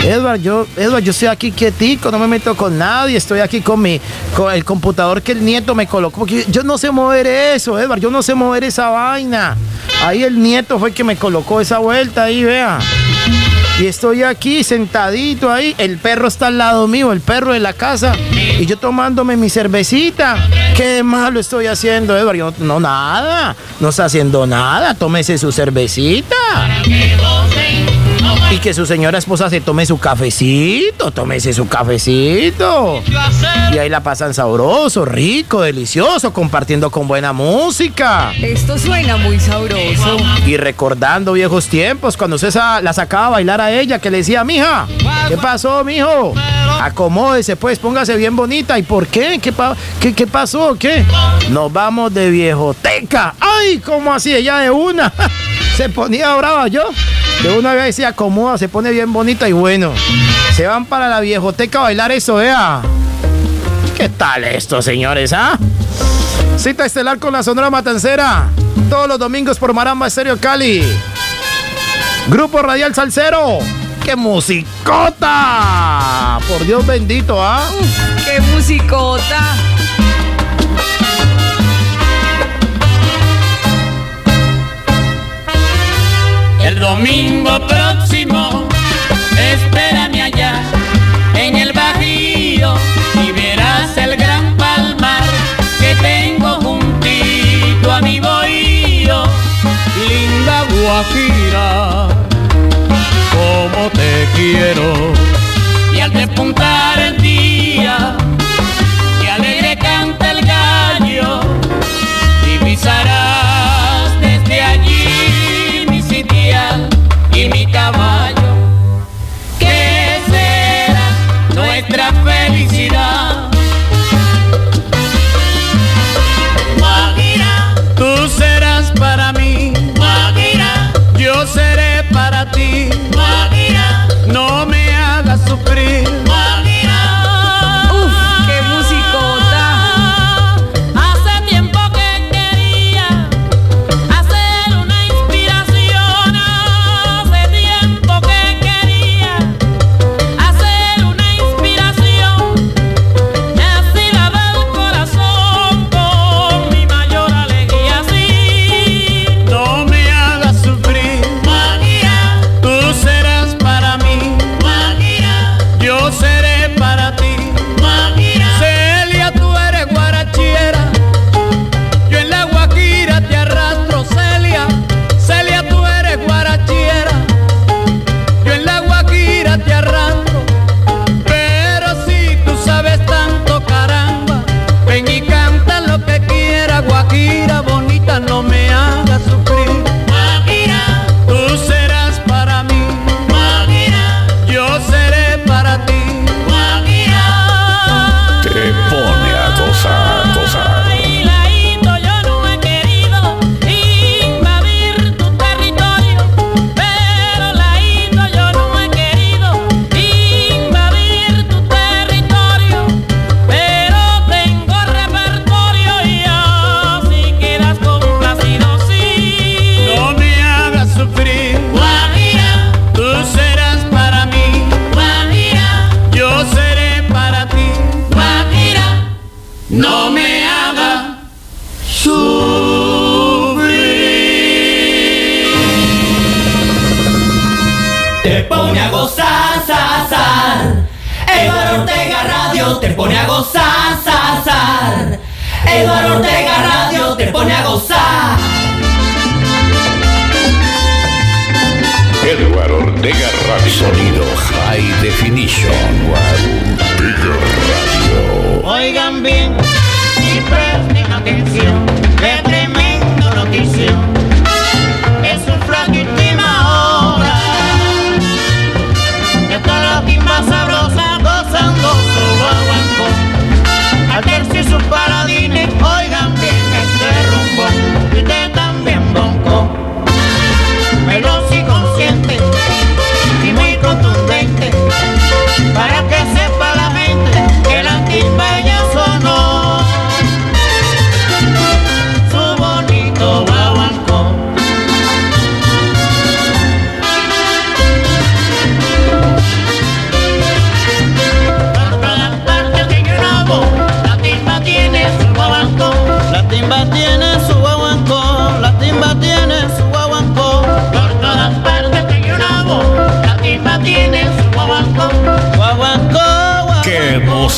Edward, yo, Edward, yo estoy aquí quietico, no me meto con nadie, estoy aquí con mi, con el computador que el nieto me colocó. porque Yo no sé mover eso, Edward, yo no sé mover esa vaina. Ahí el nieto fue el que me colocó esa vuelta ahí, vea. Y estoy aquí sentadito ahí, el perro está al lado mío, el perro de la casa, y yo tomándome mi cervecita. ¿Qué malo estoy haciendo, Edward? Yo, no, nada, no está haciendo nada, tómese su cervecita. Y que su señora esposa se tome su cafecito, tómese su cafecito. Y ahí la pasan sabroso, rico, delicioso, compartiendo con buena música.
Esto suena muy sabroso.
Y recordando viejos tiempos, cuando usted la sacaba a bailar a ella, que le decía, mija, ¿qué pasó, mijo? Acomódese, pues, póngase bien bonita. ¿Y por qué? ¿Qué, pa- qué, qué pasó? ¿Qué? Nos vamos de viejoteca. ¡Ay! ¿Cómo así? Ella de una. [laughs] Se ponía brava yo. De una vez se acomoda, se pone bien bonita y bueno. Se van para la viejoteca a bailar eso, vea. ¿Qué tal esto, señores, ah? Cita estelar con la Sonora Matancera. Todos los domingos por Maramba Estéreo Cali. Grupo Radial Salcero. ¡Qué musicota! Por Dios bendito, ¿ah?
¡Qué musicota!
El domingo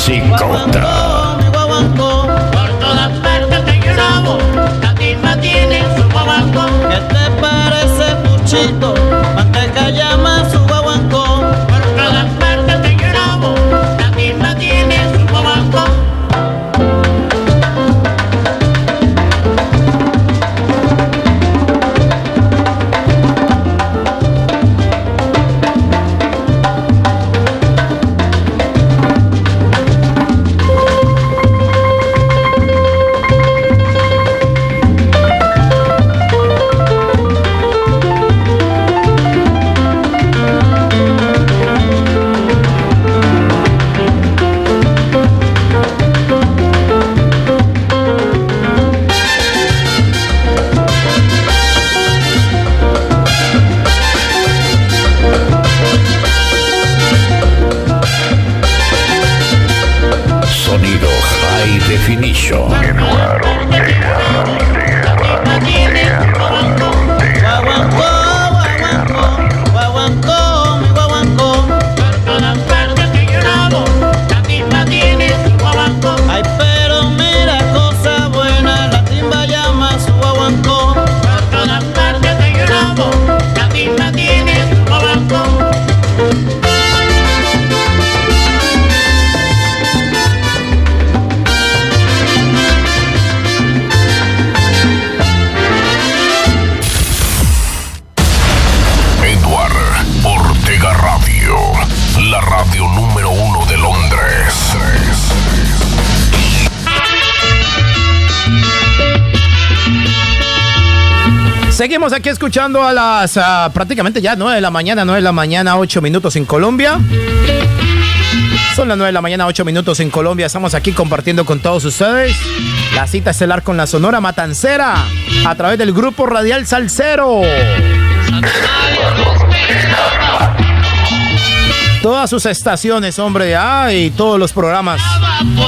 musicota!
Escuchando a las ah, prácticamente ya 9 de la mañana, 9 de la mañana, 8 minutos en Colombia. Son las 9 de la mañana, 8 minutos en Colombia. Estamos aquí compartiendo con todos ustedes la cita estelar con la Sonora Matancera a través del grupo Radial Salcero. Todas sus estaciones, hombre, ah, y todos los programas.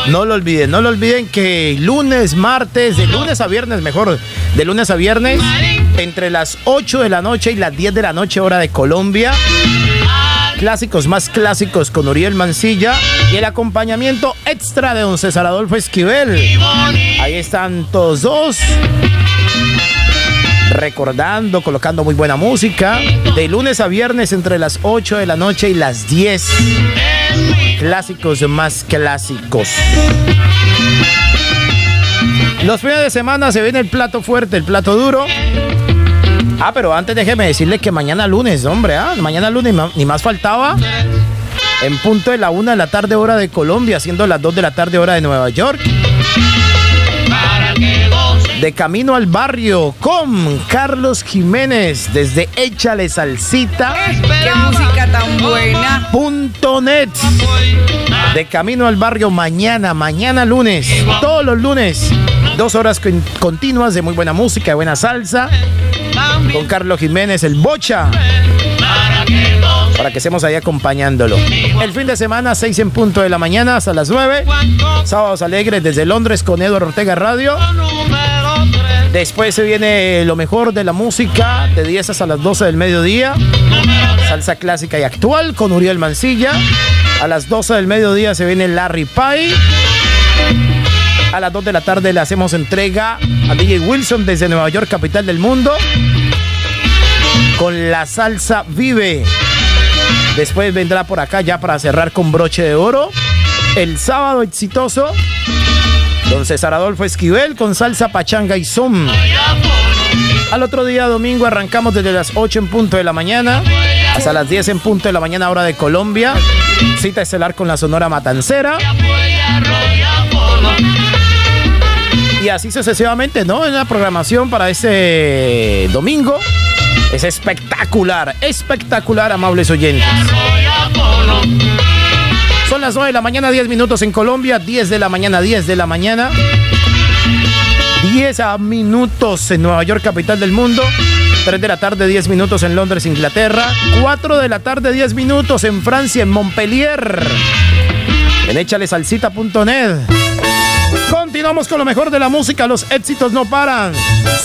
No lo olviden, no lo olviden que lunes, martes, de lunes a viernes, mejor, de lunes a viernes, entre las 8 de la noche y las 10 de la noche, hora de Colombia. Clásicos más clásicos con Uriel Mancilla y el acompañamiento extra de don César Adolfo Esquivel. Ahí están todos dos recordando, colocando muy buena música. De lunes a viernes entre las 8 de la noche y las 10. Clásicos más clásicos. Los fines de semana se viene el plato fuerte, el plato duro. Ah, pero antes déjeme decirle que mañana lunes, hombre, ah, mañana lunes ni más faltaba. En punto de la una de la tarde hora de Colombia, siendo las 2 de la tarde hora de Nueva York. De camino al barrio con Carlos Jiménez desde Échale Salsita.
Qué música tan buena.
Punto net. De camino al barrio mañana, mañana lunes, todos los lunes. Dos horas con- continuas de muy buena música, de buena salsa. Con Carlos Jiménez, el Bocha. Para que estemos ahí acompañándolo. El fin de semana, 6 en punto de la mañana hasta las 9. Sábados alegres desde Londres con Eduardo Ortega Radio. Después se viene lo mejor de la música de 10 hasta las 12 del mediodía. Salsa clásica y actual con Uriel Mancilla. A las 12 del mediodía se viene Larry Pie. A las 2 de la tarde le hacemos entrega a DJ Wilson desde Nueva York, capital del mundo. Con la salsa Vive. Después vendrá por acá ya para cerrar con broche de oro. El sábado exitoso. Don César Adolfo Esquivel con salsa pachanga y son. Al otro día, domingo, arrancamos desde las 8 en punto de la mañana hasta las 10 en punto de la mañana, hora de Colombia. Cita estelar con la Sonora Matancera. Y así sucesivamente, ¿no? En la programación para ese domingo es espectacular, espectacular, amables oyentes. Son las 9 de la mañana, 10 minutos en Colombia, 10 de la mañana, 10 de la mañana. 10 minutos en Nueva York, capital del mundo. 3 de la tarde, 10 minutos en Londres, Inglaterra. 4 de la tarde, 10 minutos en Francia, en Montpellier. En échalesalcita.net. Continuamos con lo mejor de la música, los éxitos no paran.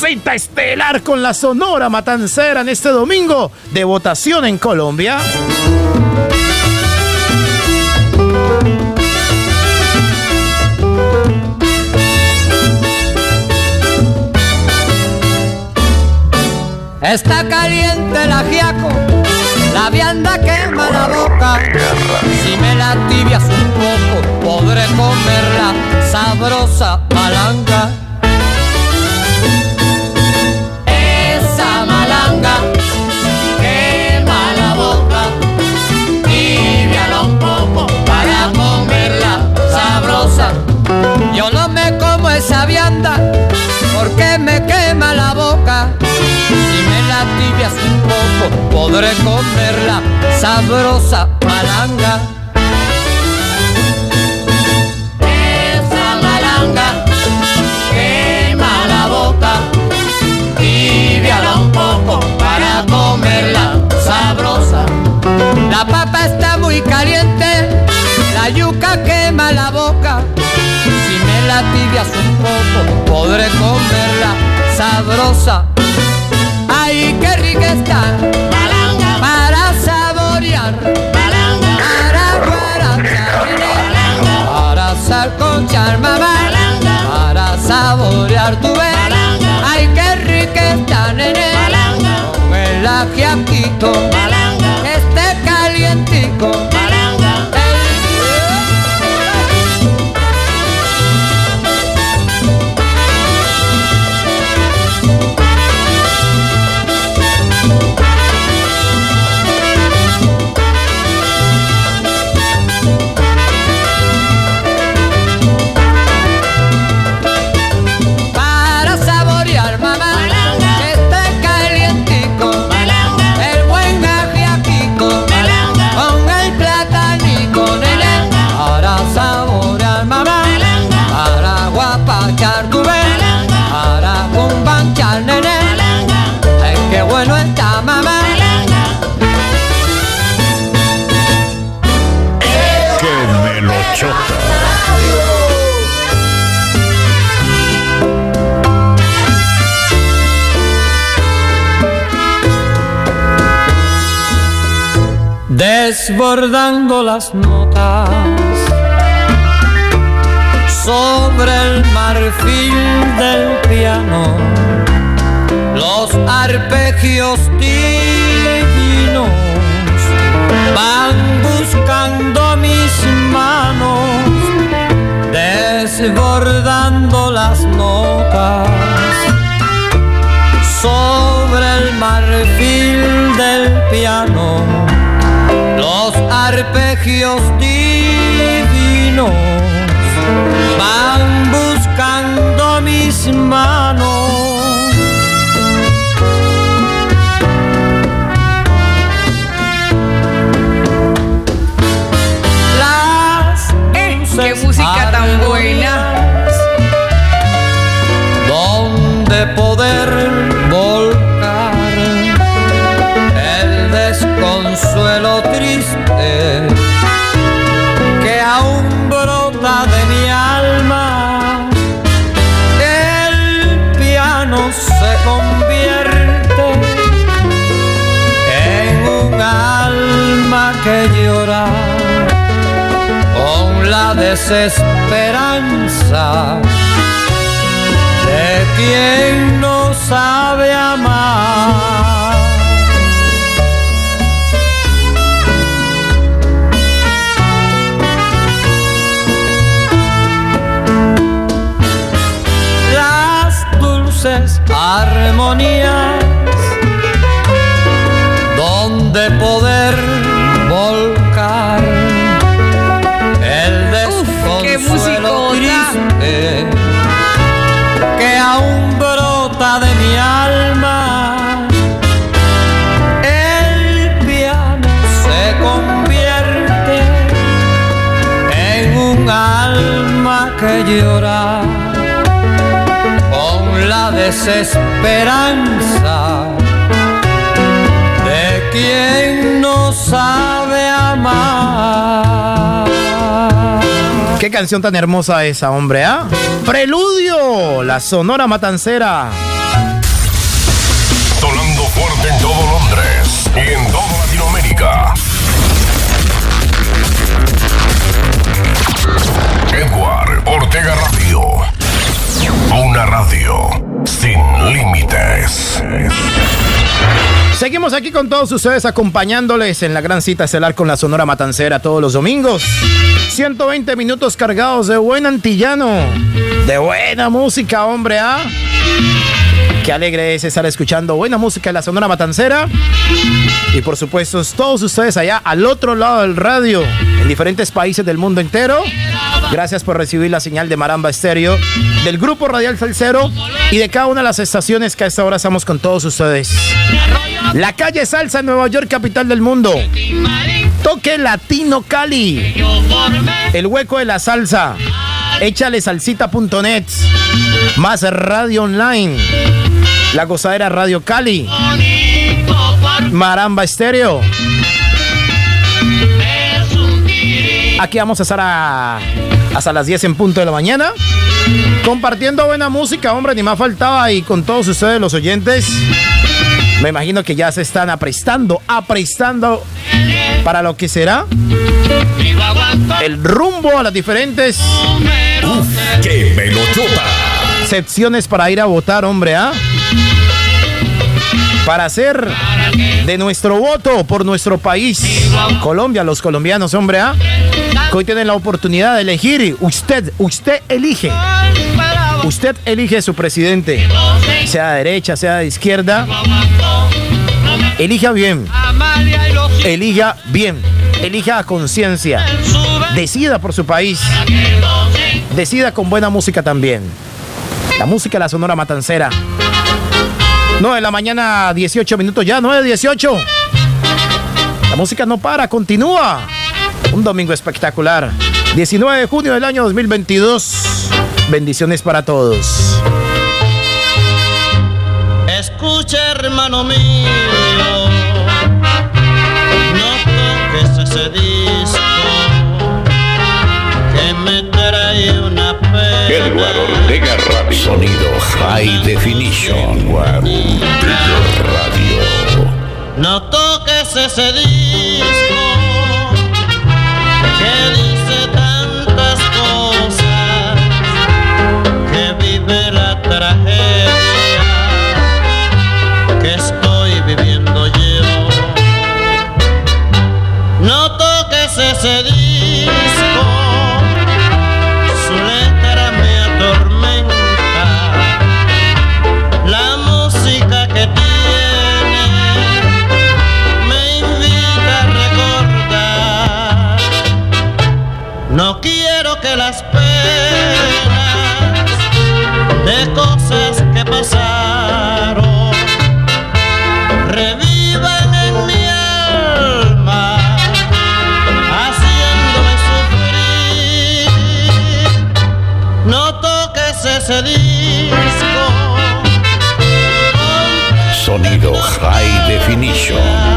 Cita estelar con la Sonora Matancera en este domingo de votación en Colombia.
Está caliente el ajiaco, la vianda quema la boca. Si me la tibias un poco, podré comerla sabrosa malanga. Podré comerla sabrosa malanga.
Esa malanga quema la boca, tibiala un poco para comerla sabrosa.
La papa está muy caliente, la yuca quema la boca. Si me la tibias un poco, podré comerla sabrosa. ¡Ay, qué rica está!
Malanga
para
malanga
para guarachar, para saborear tu ver. ¡Ay, qué rica está, nene! Con el ajiaquito, desbordando las notas sobre el marfil del piano, los arpegios divinos van buscando mis manos, desbordando las notas sobre el marfil del piano los arpegios divinos van buscando mis manos. Las
qué música tan buena.
Donde poder que llorar con
la desesperanza de quien no sabe amar. Las dulces armonías alma que llora con la desesperanza de quien no sabe amar.
Qué canción tan hermosa esa, hombre, ¿ah? Preludio, la Sonora Matancera.
Sonando fuerte en todo Londres y en toda Latinoamérica. Una radio sin límites.
Seguimos aquí con todos ustedes acompañándoles en la gran cita estelar con la Sonora Matancera todos los domingos. 120 minutos cargados de buen antillano, de buena música, hombre, ¿ah? Qué alegre es estar escuchando buena música de la Sonora Matancera. Y por supuesto, todos ustedes allá al otro lado del radio, en diferentes países del mundo entero. Gracias por recibir la señal de Maramba Estéreo, del Grupo Radial Salcero y de cada una de las estaciones que a esta hora estamos con todos ustedes. La calle Salsa Nueva York, capital del mundo. Toque Latino Cali. El hueco de la salsa. Échale salsita.net. Más radio online. La gozadera Radio Cali. Maramba Estéreo. Aquí vamos a estar a- hasta las 10 en punto de la mañana. Compartiendo buena música, hombre, ni más faltaba. Y con todos ustedes, los oyentes, me imagino que ya se están aprestando, aprestando para lo que será el rumbo a las diferentes
¡Qué velochota!
secciones para ir a votar, hombre, ¿ah? Para hacer de nuestro voto por nuestro país, Colombia, los colombianos, hombre, ¿ah? Hoy tienen la oportunidad de elegir. Usted, usted elige. Usted elige su presidente, sea de derecha, sea de izquierda. Elija bien. Elija bien. Elija a conciencia. Decida por su país. Decida con buena música también. La música la Sonora Matancera. 9 de la mañana, 18 minutos ya, 9 18. La música no para, continúa. Un domingo espectacular. 19 de junio del año 2022. Bendiciones para todos.
Escucha, hermano mío, no toques ese disco que me trae una pena.
Edward Ortega Radio. Sonido High Definition. Edward Ortega Radio.
No toques ese disco
High Definition.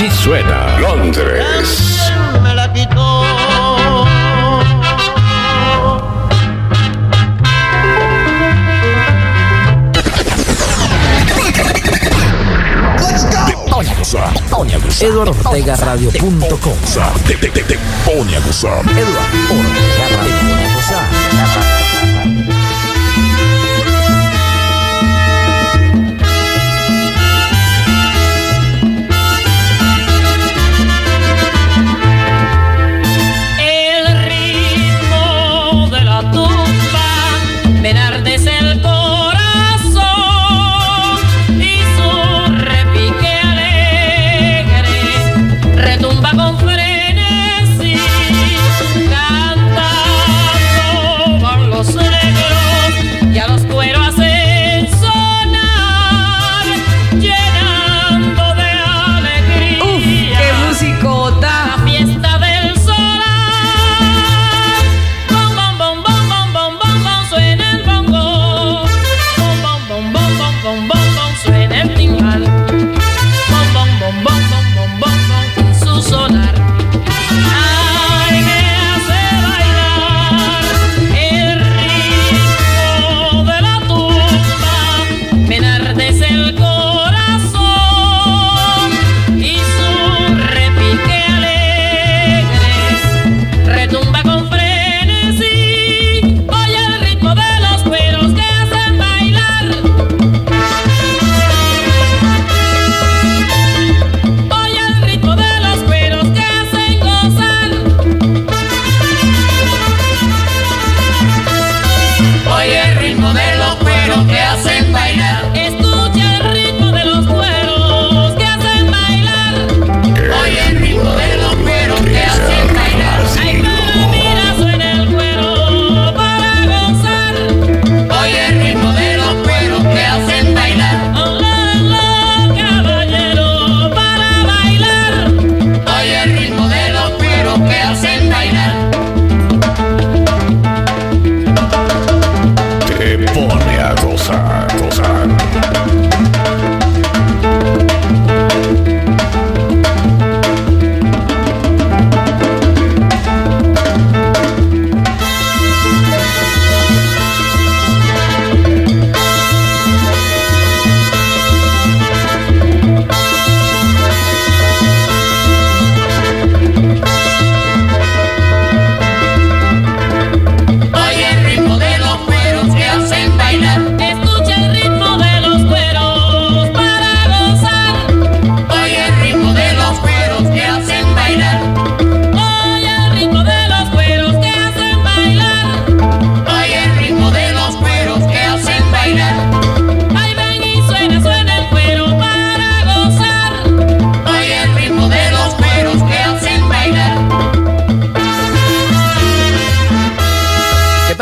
Así suena Londres.
Me la quitó.
Eduardo Ortega Radio.com te, te, te, te pone a gozar. Eduardo Ortega Radio.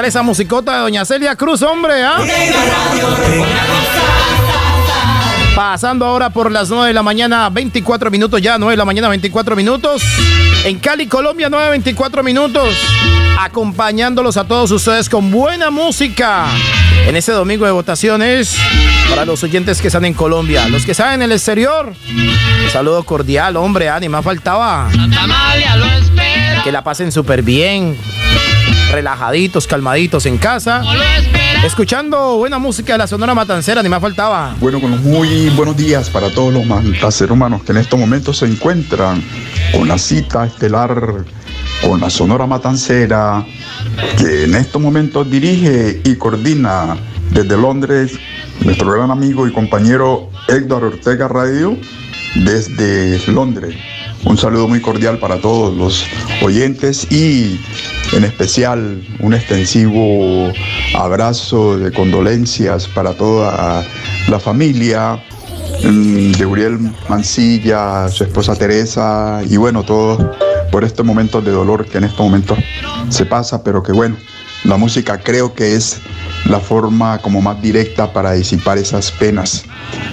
Esa musicota de Doña Celia Cruz, hombre? ah? Pasando ahora por las 9 de la mañana, 24 minutos ya, 9 de la mañana, 24 minutos. En Cali, Colombia, 9, 24 minutos. Acompañándolos a todos ustedes con buena música. En este domingo de votaciones, para los oyentes que están en Colombia, los que están en el exterior, un saludo cordial, hombre, ah, ni más faltaba.
Amalia lo espera.
Que la pasen súper bien, relajaditos, calmaditos en casa. Escuchando buena música de la Sonora Matancera, ni más faltaba.
Bueno, con los muy buenos días para todos los mataceros humanos que en estos momentos se encuentran con la cita estelar con la Sonora Matancera, que en estos momentos dirige y coordina desde Londres nuestro gran amigo y compañero Héctor Ortega Radio desde Londres. Un saludo muy cordial para todos los oyentes y en especial un extensivo abrazo de condolencias para toda la familia mm, de Uriel Mancilla, su esposa Teresa y bueno, todos por estos momentos de dolor que en estos momentos se pasa, pero que bueno, la música creo que es la forma como más directa para disipar esas penas.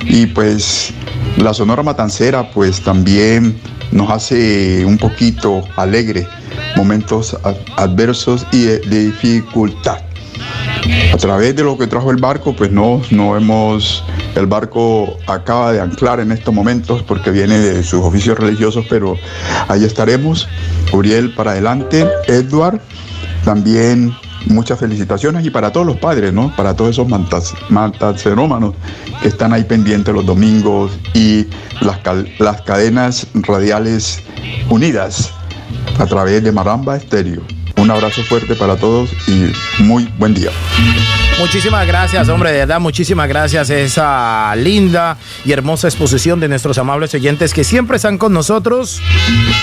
Y pues la Sonora Matancera pues también nos hace un poquito alegre momentos adversos y de dificultad. A través de lo que trajo el barco, pues no, no hemos, el barco acaba de anclar en estos momentos porque viene de sus oficios religiosos, pero ahí estaremos. Uriel para adelante, Edward, también muchas felicitaciones y para todos los padres, ¿no? Para todos esos mantas, mantacerómanos que están ahí pendientes los domingos y las, las cadenas radiales unidas a través de Maramba Estéreo. Un abrazo fuerte para todos y muy buen día.
Muchísimas gracias, hombre, de verdad, muchísimas gracias. Esa linda y hermosa exposición de nuestros amables oyentes que siempre están con nosotros,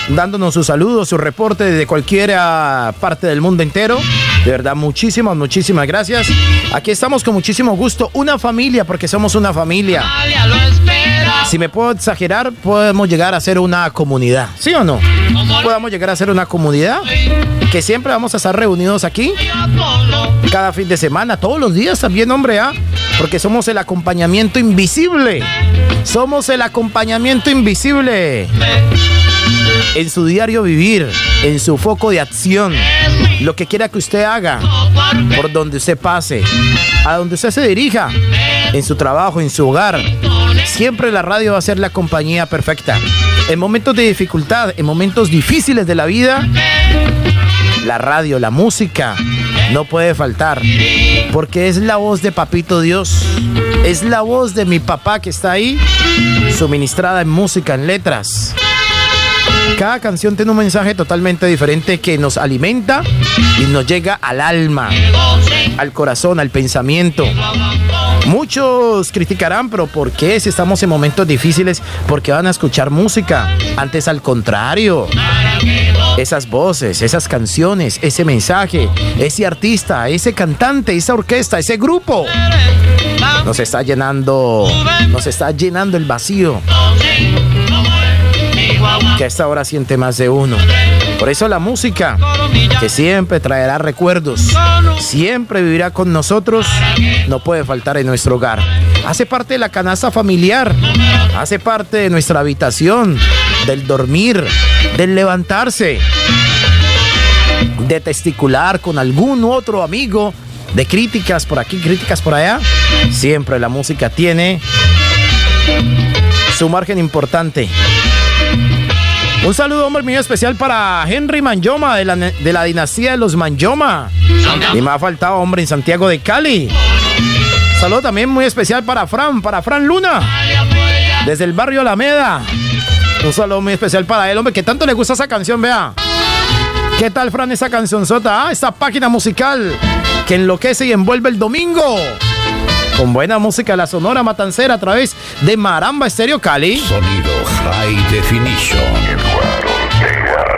dándonos sus saludos, su reporte desde cualquier ah, parte del mundo entero. De verdad, muchísimas, muchísimas gracias. Aquí estamos con muchísimo gusto, una familia, porque somos una familia. Si me puedo exagerar, podemos llegar a ser una comunidad, ¿sí o no? Podemos llegar a ser una comunidad que siempre vamos a estar reunidos aquí cada fin de semana, todos los días también, hombre, ¿ah? Porque somos el acompañamiento invisible. Somos el acompañamiento invisible. En su diario vivir, en su foco de acción, lo que quiera que usted haga, por donde usted pase, a donde usted se dirija, en su trabajo, en su hogar, siempre la radio va a ser la compañía perfecta. En momentos de dificultad, en momentos difíciles de la vida, la radio, la música, no puede faltar. Porque es la voz de Papito Dios. Es la voz de mi papá que está ahí, suministrada en música, en letras. Cada canción tiene un mensaje totalmente diferente que nos alimenta y nos llega al alma, al corazón, al pensamiento. Muchos criticarán, pero ¿por qué si estamos en momentos difíciles? Porque van a escuchar música. Antes al contrario. Esas voces, esas canciones, ese mensaje, ese artista, ese cantante, esa orquesta, ese grupo. Nos está llenando, nos está llenando el vacío que a esta hora siente más de uno. Por eso la música, que siempre traerá recuerdos, siempre vivirá con nosotros, no puede faltar en nuestro hogar. Hace parte de la canasta familiar, hace parte de nuestra habitación, del dormir, del levantarse, de testicular con algún otro amigo, de críticas por aquí, críticas por allá. Siempre la música tiene su margen importante. Un saludo, hombre, muy especial para Henry Manyoma de la, de la dinastía de los Manyoma. Y me ha faltado, hombre, en Santiago de Cali. Saludo también muy especial para Fran, para Fran Luna, desde el barrio Alameda. Un saludo muy especial para él, hombre, que tanto le gusta esa canción, vea. ¿Qué tal, Fran, esa cancionzota? Ah, esta página musical que enloquece y envuelve el domingo. Con buena música, la sonora matancera a través de Maramba Estéreo Cali.
Sonido High Definition.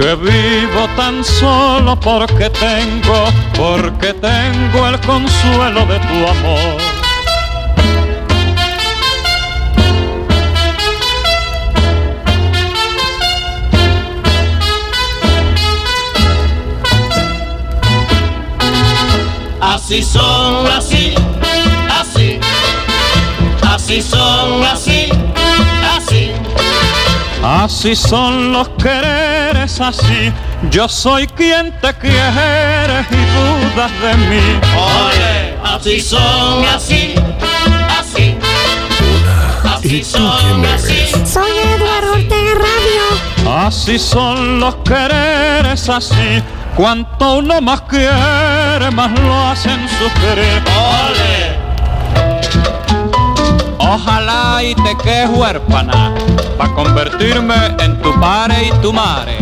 que vivo tan solo porque tengo, porque tengo el consuelo de tu amor.
Así son, así, así, así son, así. Así
son los quereres, así yo soy quien te quiere y dudas de mí.
Ole, así son, así, así. Así son, así.
Soy Eduardo Ortega Radio.
Así son los quereres, así cuanto uno más quiere, más lo hacen sufrir.
Ole.
Ojalá y te quedes huérfana para convertirme en tu padre y tu madre.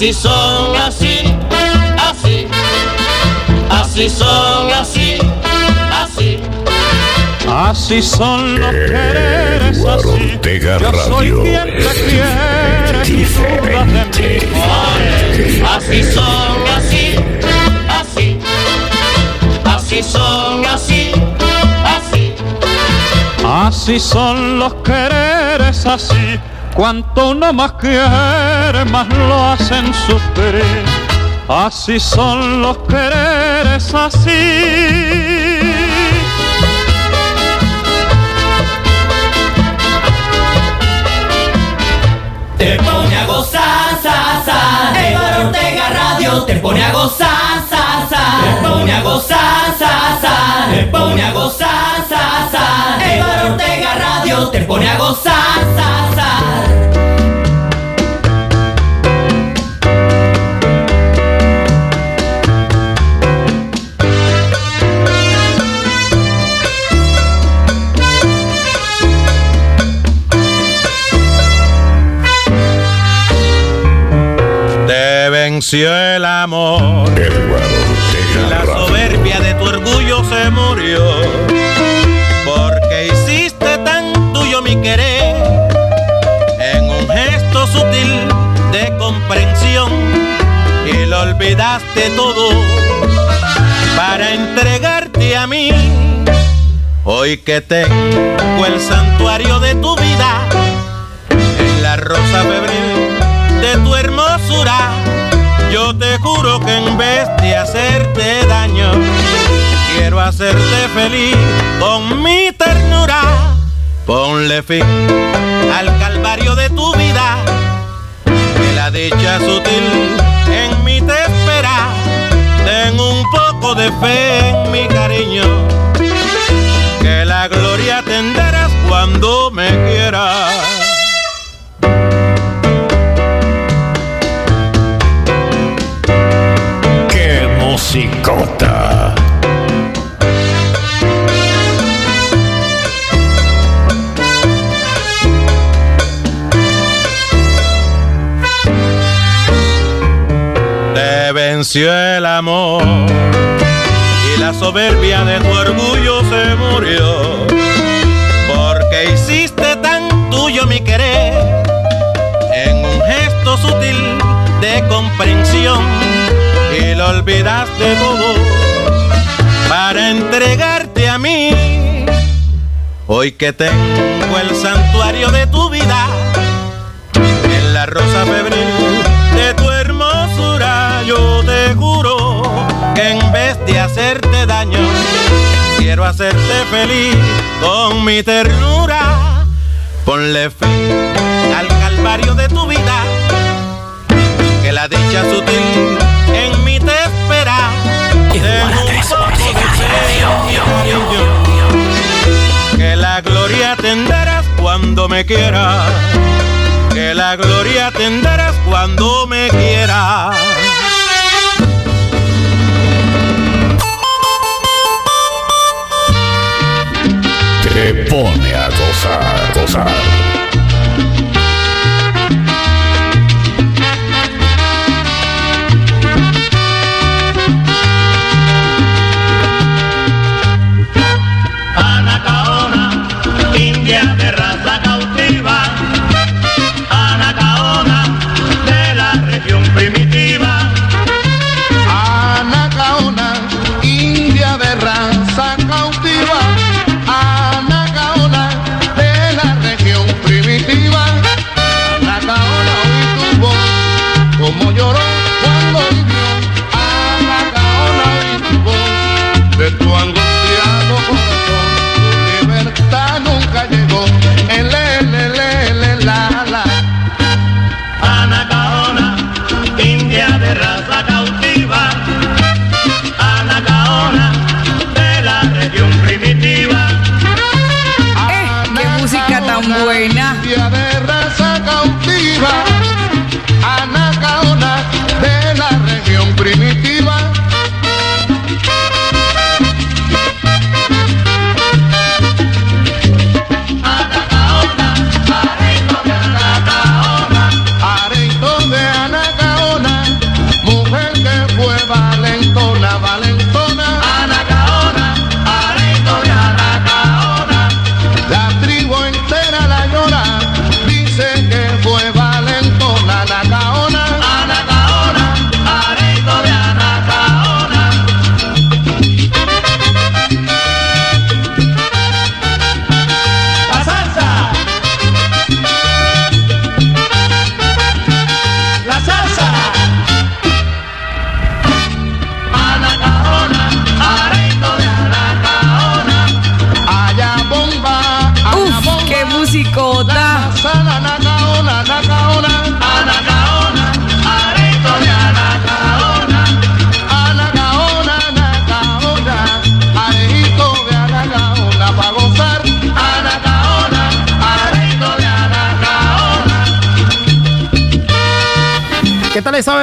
Así son, así, así, así son, así, así.
Así son los quereres, así.
Ortega
Yo soy quien te quiere y dudas de mí.
Así son, así, así, así son, así, así.
Así son los quereres, así. Cuanto uno más quiere, más lo hacen sufrir. Así son los quereres, así.
Te pone a gozar, sa, sa. Eduardo Ortega Radio te pone a gozar, sa. Te pone a gozar, sa. Te pone a gozar, sa, sa. Eduardo Ortega Radio te pone a gozar, sa.
Venció el amor. Y la soberbia de tu orgullo se murió. Porque hiciste tan tuyo mi querer. En un gesto sutil de comprensión. Y lo olvidaste todo. Para entregarte a mí. Hoy que tengo el santuario de tu vida. En la rosa febril de tu hermosura. Te juro que en vez de hacerte daño, quiero hacerte feliz con mi ternura. Ponle fin al calvario de tu vida, que la dicha sutil en mí te espera. Ten un poco de fe en mi cariño, que la gloria tendrás cuando me quieras. El amor y la soberbia de tu orgullo se murió. Porque hiciste tan tuyo mi querer en un gesto sutil de comprensión y lo olvidaste todo para entregarte a mí. Hoy que tengo el santuario de tu vida en la rosa febril de hacerte daño, quiero hacerte feliz con mi ternura. Ponle fin al calvario de tu vida, que la dicha sutil en mí te espera. Que la gloria tendrás cuando me quieras que la gloria tendrás cuando me quieras.
Te pone a gozar, gozar.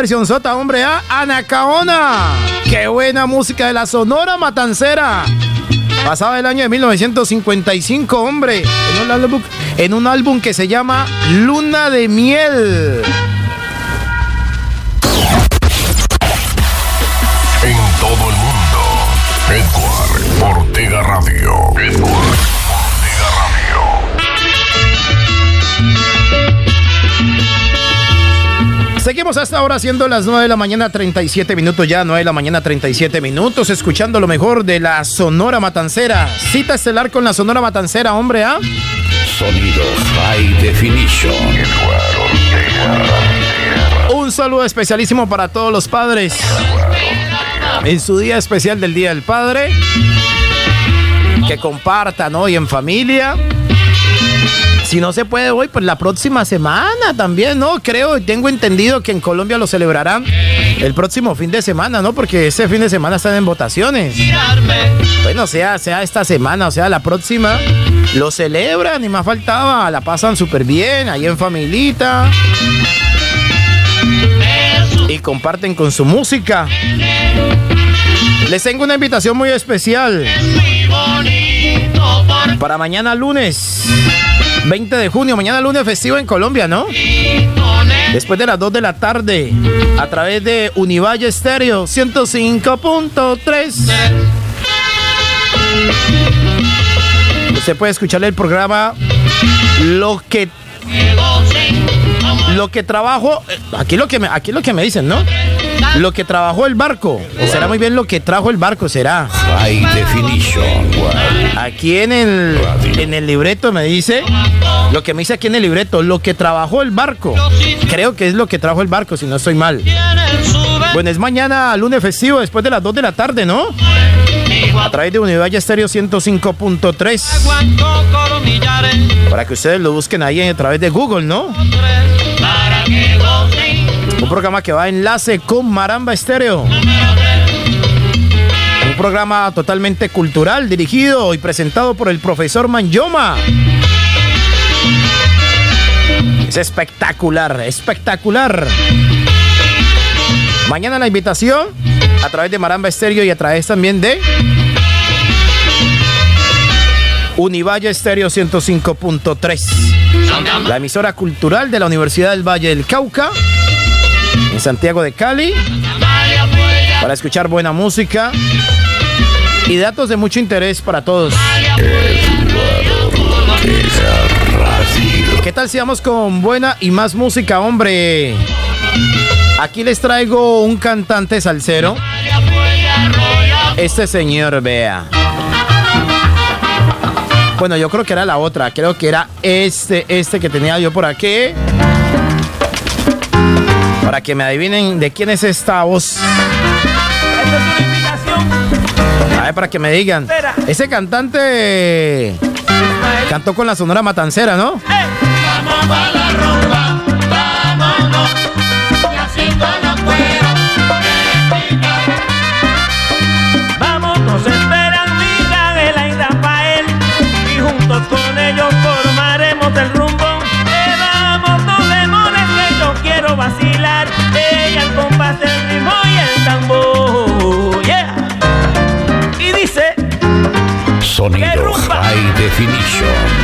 Versión sota, hombre? ah? Anacaona. Qué buena música de la Sonora Matancera. Pasaba el año de 1955, hombre. En un álbum, en un álbum que se llama Luna de Miel. Seguimos hasta ahora siendo las 9 de la mañana 37 minutos ya, 9 de la mañana 37 minutos, escuchando lo mejor de la Sonora Matancera. Cita estelar con la Sonora Matancera, hombre, ¿ah?
Sonido High Definition.
Un saludo especialísimo para todos los padres. En su día especial del Día del Padre. Que compartan hoy en familia. Si no se puede hoy, pues la próxima semana también, ¿no? Creo, tengo entendido que en Colombia lo celebrarán el próximo fin de semana, ¿no? Porque ese fin de semana están en votaciones. Bueno, sea, sea esta semana, o sea, la próxima, lo celebran y más faltaba, la pasan súper bien, ahí en familita. Y comparten con su música. Les tengo una invitación muy especial. Para mañana lunes, 20 de junio, mañana lunes festivo en Colombia, ¿no? Después de las 2 de la tarde, a través de Univalle Stereo 105.3. Usted puede escuchar el programa Lo que lo que trabajo, eh, aquí lo que me, aquí lo que me dicen, ¿no? Lo que trabajó el barco. O será muy bien lo que trajo el barco, será.
High Definition.
Aquí en el, en el libreto me dice, lo que me dice aquí en el libreto, lo que trabajó el barco. Creo que es lo que trajo el barco, si no estoy mal. Bueno, es mañana, lunes festivo, después de las 2 de la tarde, ¿no? A través de Univalle Stereo 105.3. Para que ustedes lo busquen ahí a través de Google, ¿no? Un programa que va a enlace con Maramba Estéreo. Un programa totalmente cultural, dirigido y presentado por el profesor Manyoma. Es espectacular, espectacular. Mañana la invitación a través de Maramba Estéreo y a través también de Univalle Estéreo 105.3. La emisora cultural de la Universidad del Valle del Cauca en Santiago de Cali para escuchar buena música y datos de mucho interés para todos. ¿Qué tal si vamos con buena y más música, hombre? Aquí les traigo un cantante salsero. Este señor, vea. Bueno, yo creo que era la otra. Creo que era este, este que tenía yo por aquí. Para que me adivinen de quién es esta voz. A ver, para que me digan. Ese cantante cantó con la Sonora Matancera, ¿no?
Vamos, Definition.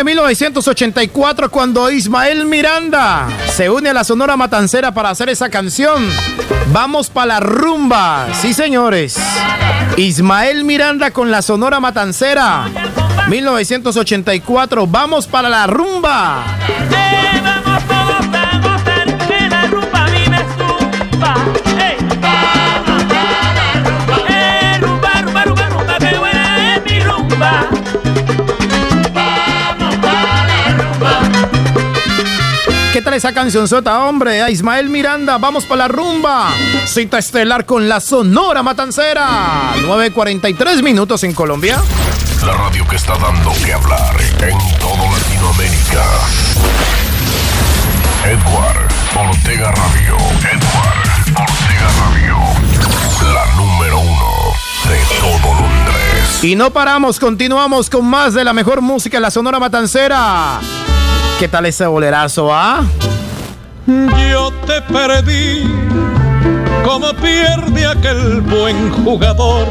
De
1984 cuando Ismael Miranda se une a la Sonora Matancera para hacer esa canción. Vamos para la rumba. Sí, señores. Ismael Miranda con la Sonora Matancera. 1984. Vamos para la rumba.
¿Qué
tal esa canción sota, hombre? A Ismael Miranda, vamos para la rumba. Cita estelar con la Sonora Matancera. 9.43 minutos en Colombia.
La radio que está dando que hablar en toda Latinoamérica. Edward Ortega Radio. Edward Ortega Radio. La número uno de todo Londres.
Y no paramos, continuamos con más de la mejor música en la Sonora Matancera. ¿Qué tal ese bolerazo, ah?
Yo te perdí como pierde aquel buen jugador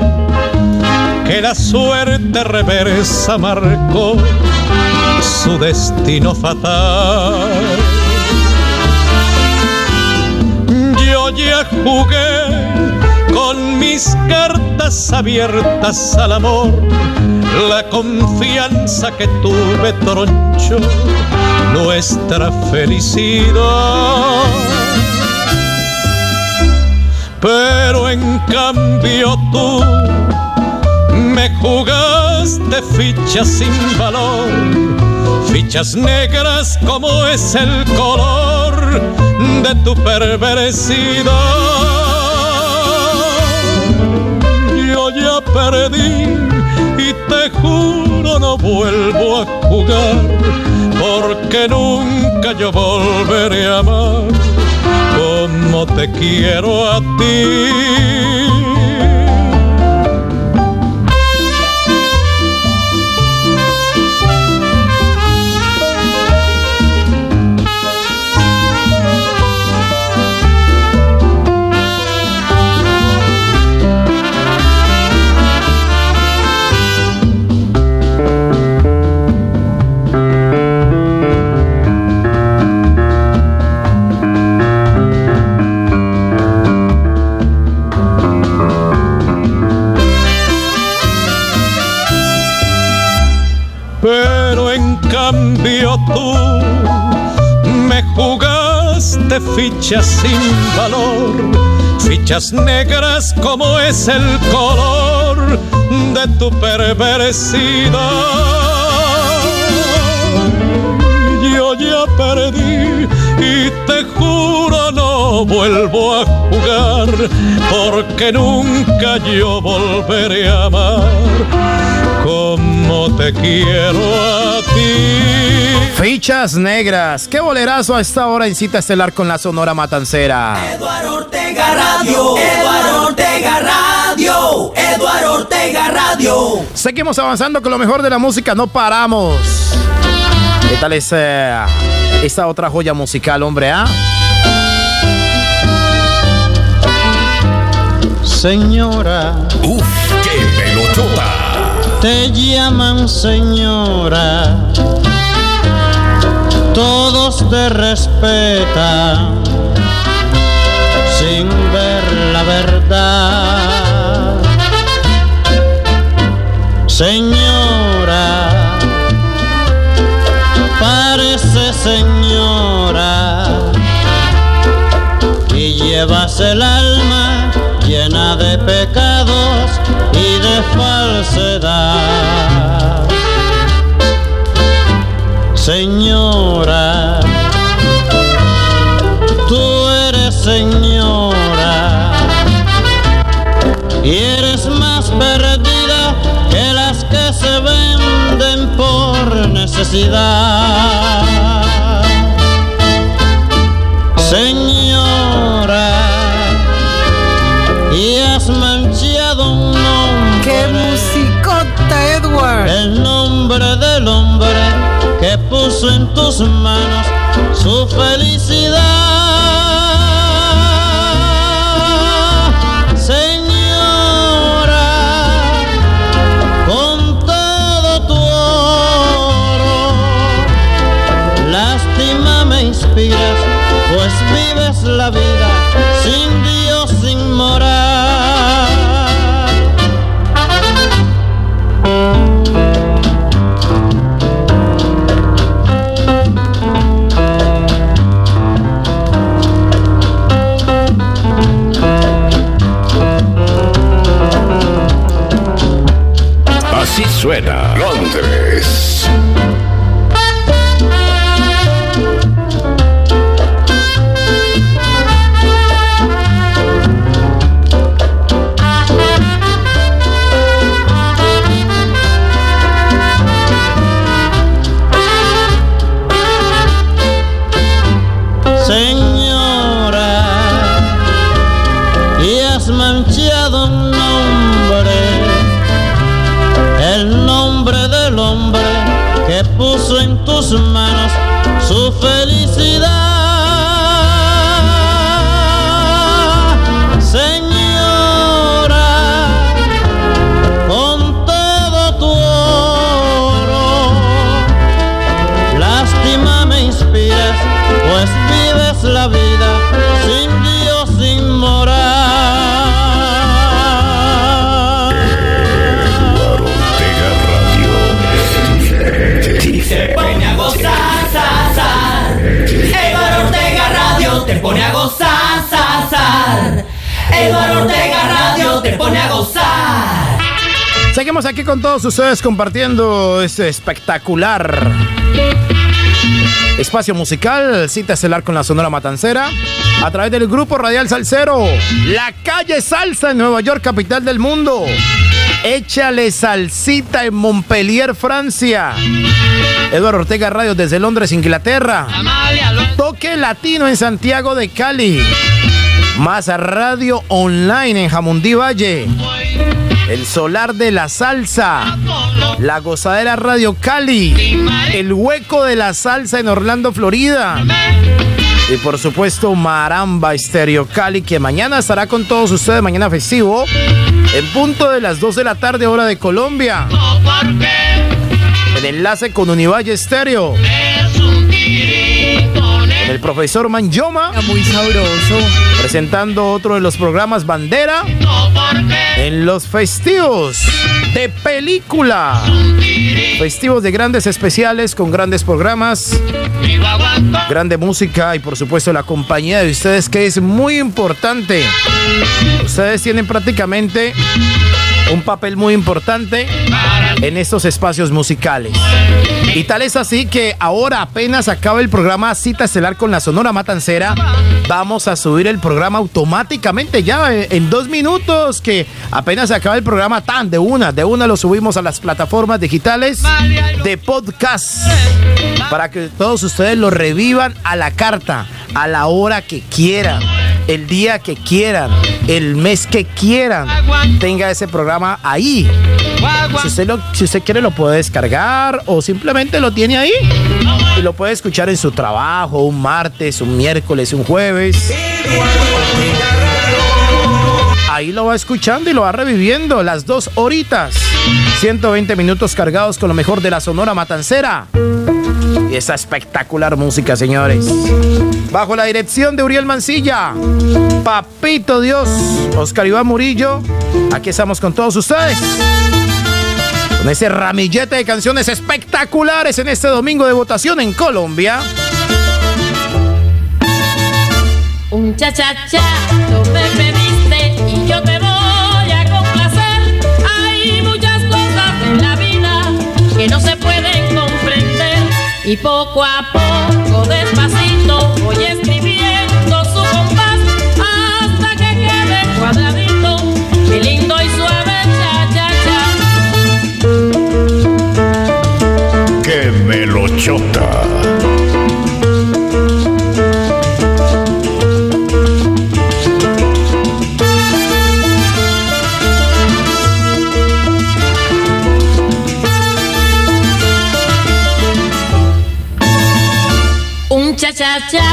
que la suerte reversa marcó su destino fatal. Yo ya jugué con mis cartas abiertas al amor. La confianza que tuve troncho nuestra felicidad. Pero en cambio tú me jugaste fichas sin valor, fichas negras como es el color de tu perversidad. Yo ya perdí y te juro no vuelvo a jugar, porque nunca yo volveré a amar como te quiero a ti. Jugaste fichas sin valor, fichas negras como es el color de tu perversidad. Yo ya perdí y te juro no vuelvo a jugar porque nunca yo volveré a amar como te quiero a.
Fichas negras. ¿Qué bolerazo a esta hora en cita estelar con la Sonora Matancera?
Eduardo Ortega Radio, Eduardo Ortega Radio, Eduardo Ortega Radio.
Seguimos avanzando con lo mejor de la música, no paramos. ¿Qué tal es eh, esta otra joya musical, hombre? ah?
Señora.
Uf, qué pelochota.
Te llaman señora. Todos te respetan sin ver la verdad. Señora, parece señora y llevas falsedad. Señora, tú eres señora y eres más perdida que las que se venden por necesidad. Su felicidad.
Suena
Seguimos aquí con todos ustedes compartiendo este espectacular espacio musical, cita estelar con la Sonora Matancera, a través del grupo Radial Salcero, la calle Salsa en Nueva York, capital del mundo. Échale salsita en Montpellier, Francia. Eduardo Ortega Radio desde Londres, Inglaterra. Toque Latino en Santiago de Cali. Más radio online en Jamundí Valle. El Solar de la Salsa. La Gozadera Radio Cali. El Hueco de la Salsa en Orlando, Florida. Y por supuesto, Maramba Estéreo Cali, que mañana estará con todos ustedes, mañana festivo, en punto de las 2 de la tarde, hora de Colombia. En enlace con Univalle Estéreo. El profesor Manjoma.
Muy sabroso.
Presentando otro de los programas Bandera. En los festivos de película. Festivos de grandes especiales con grandes programas, grande música y por supuesto la compañía de ustedes que es muy importante. Ustedes tienen prácticamente un papel muy importante en estos espacios musicales. Y tal es así que ahora apenas acaba el programa Cita Estelar con la Sonora Matancera, vamos a subir el programa automáticamente ya en, en dos minutos que apenas acaba el programa tan de una, de una lo subimos a las plataformas digitales de podcast para que todos ustedes lo revivan a la carta, a la hora que quieran el día que quieran, el mes que quieran, tenga ese programa ahí. Si usted, lo, si usted quiere lo puede descargar o simplemente lo tiene ahí y lo puede escuchar en su trabajo, un martes, un miércoles, un jueves. Ahí lo va escuchando y lo va reviviendo las dos horitas. 120 minutos cargados con lo mejor de la Sonora Matancera. Y esa espectacular música, señores. Bajo la dirección de Uriel Mancilla, Papito Dios, Oscar Iván Murillo, aquí estamos con todos ustedes. Con ese ramillete de canciones espectaculares en este domingo de votación en Colombia.
Un cha cha cha, tú me pediste y yo te voy a complacer. Hay muchas cosas en la vida que no se pueden y poco a poco, despacito, cha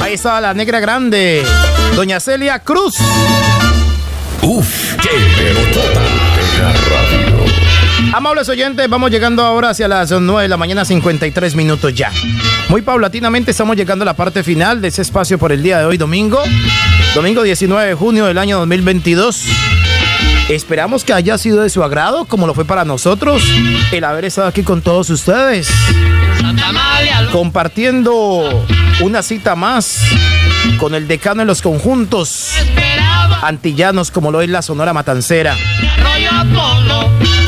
Ahí estaba la negra grande, doña Celia Cruz.
Uf, qué radio.
Amables oyentes, vamos llegando ahora hacia las 9 de la mañana, 53 minutos ya. Muy paulatinamente estamos llegando a la parte final de ese espacio por el día de hoy, domingo. Domingo 19 de junio del año 2022. Esperamos que haya sido de su agrado, como lo fue para nosotros, el haber estado aquí con todos ustedes. Compartiendo una cita más con el decano de los conjuntos antillanos, como lo es la Sonora Matancera.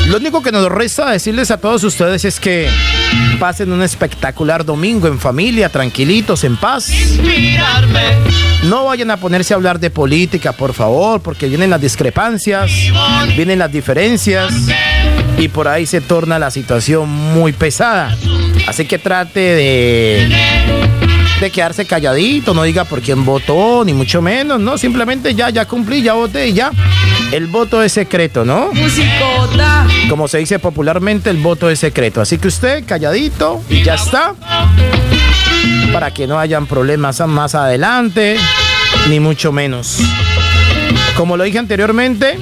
Lo único que nos resta decirles a todos ustedes es que pasen un espectacular domingo en familia, tranquilitos, en paz. No vayan a ponerse a hablar de política, por favor, porque vienen las discrepancias, vienen las diferencias y por ahí se torna la situación muy pesada. Así que trate de, de quedarse calladito, no diga por quién votó, ni mucho menos, no, simplemente ya, ya cumplí, ya voté y ya. El voto es secreto, ¿no?
Musicota.
Como se dice popularmente, el voto es secreto. Así que usted calladito y ya está. Para que no hayan problemas más adelante. ni mucho menos. Como lo dije anteriormente,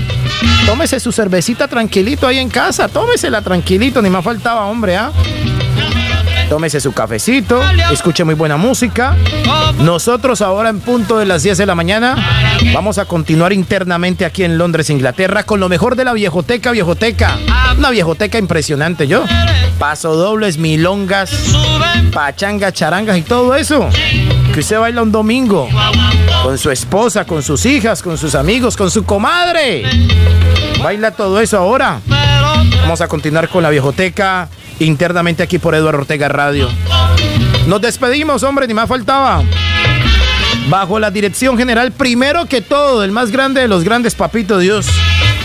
tómese su cervecita tranquilito ahí en casa, tómesela tranquilito, ni más faltaba, hombre, ¿ah? Tómese su cafecito, escuche muy buena música. Nosotros ahora en punto de las 10 de la mañana vamos a continuar internamente aquí en Londres, Inglaterra, con lo mejor de la viejoteca, viejoteca. Una viejoteca impresionante, yo. Paso dobles, milongas, pachangas, charangas y todo eso. Que usted baila un domingo con su esposa, con sus hijas, con sus amigos, con su comadre. Baila todo eso ahora. Vamos a continuar con la viejoteca internamente aquí por Eduardo Ortega Radio. Nos despedimos, hombre, ni más faltaba. Bajo la dirección general, primero que todo, el más grande de los grandes, Papito Dios.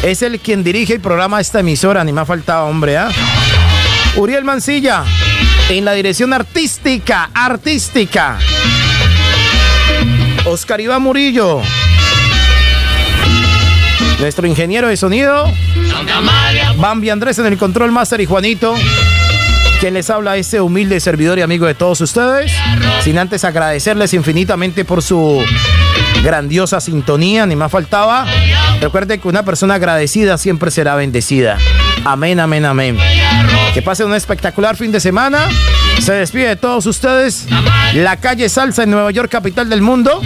Es el quien dirige el programa esta emisora, ni más faltaba, hombre, ¿ah? Uriel Mancilla, en la dirección artística, artística. Oscar Iván Murillo, nuestro ingeniero de sonido. Bambi Andrés en el control master y Juanito. Quien les habla ese humilde servidor y amigo de todos ustedes. Sin antes agradecerles infinitamente por su grandiosa sintonía, ni más faltaba. Recuerde que una persona agradecida siempre será bendecida. Amén, amén, amén. Que pasen un espectacular fin de semana. Se despide de todos ustedes. La calle Salsa en Nueva York, capital del mundo.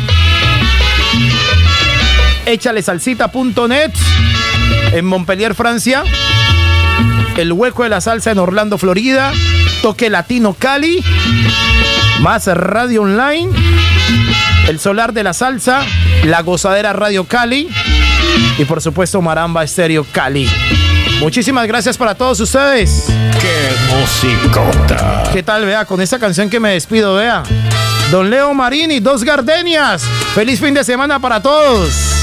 Échale salsita.net en Montpellier, Francia. El hueco de la salsa en Orlando, Florida. Toque Latino Cali. Más Radio Online. El Solar de la Salsa. La Gozadera Radio Cali. Y por supuesto Maramba Estéreo Cali. Muchísimas gracias para todos ustedes.
¡Qué musicota!
¿Qué tal, vea? Con esta canción que me despido, vea. Don Leo Marini, dos gardenias. Feliz fin de semana para todos.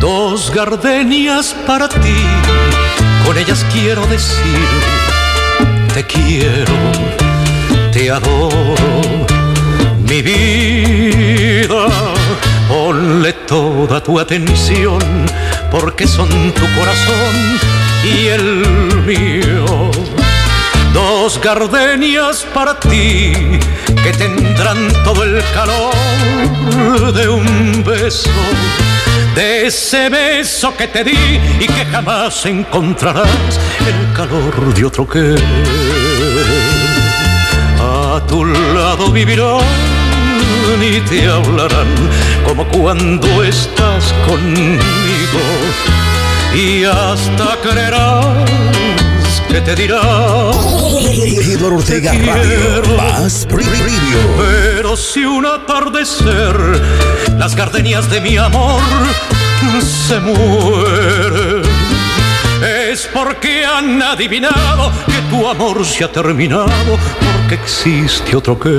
Dos gardenias para ti, con ellas quiero decir, te quiero, te adoro, mi vida. Ponle toda tu atención, porque son tu corazón y el mío. Dos gardenias para ti, que tendrán todo el calor de un beso de ese beso que te di y que jamás encontrarás el calor de otro que a tu lado vivirán y te hablarán como cuando estás conmigo. Y hasta creerás que te dirá
Eduardo Ortega Radio, más
pero si un atardecer las gardenias de mi amor se mueren, es porque han adivinado que tu amor se ha terminado, porque existe otro que.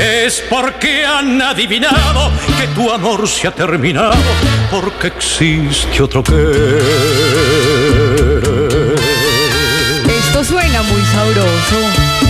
es porque han adivinado que tu amor se ha terminado, porque existe otro que.
Esto suena muy sabroso.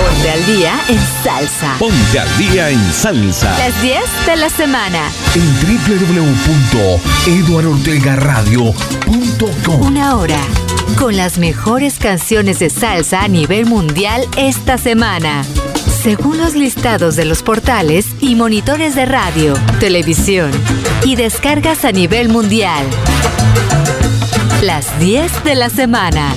Ponte al día en salsa.
Ponte al día en salsa.
Las 10 de la semana.
En www.eduardortegaradio.com
Una hora. Con las mejores canciones de salsa a nivel mundial esta semana. Según los listados de los portales y monitores de radio, televisión y descargas a nivel mundial. Las 10 de la semana.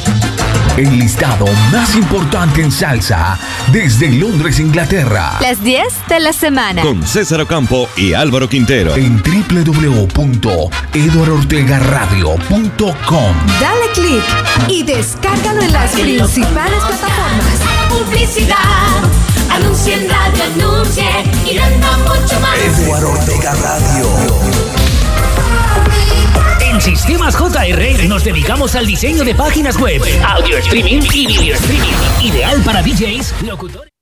El listado más importante en salsa desde Londres, Inglaterra.
Las 10 de la semana.
Con César Ocampo y Álvaro Quintero.
En www.eduardortegaradio.com.
Dale click y descárgalo en las principales plataformas.
Publicidad. Anuncie en radio, anuncie y venda mucho más.
Eduardo Ortega Radio.
Sistemas JR nos dedicamos al diseño de páginas web, audio streaming y video streaming. Ideal para DJs, locutores.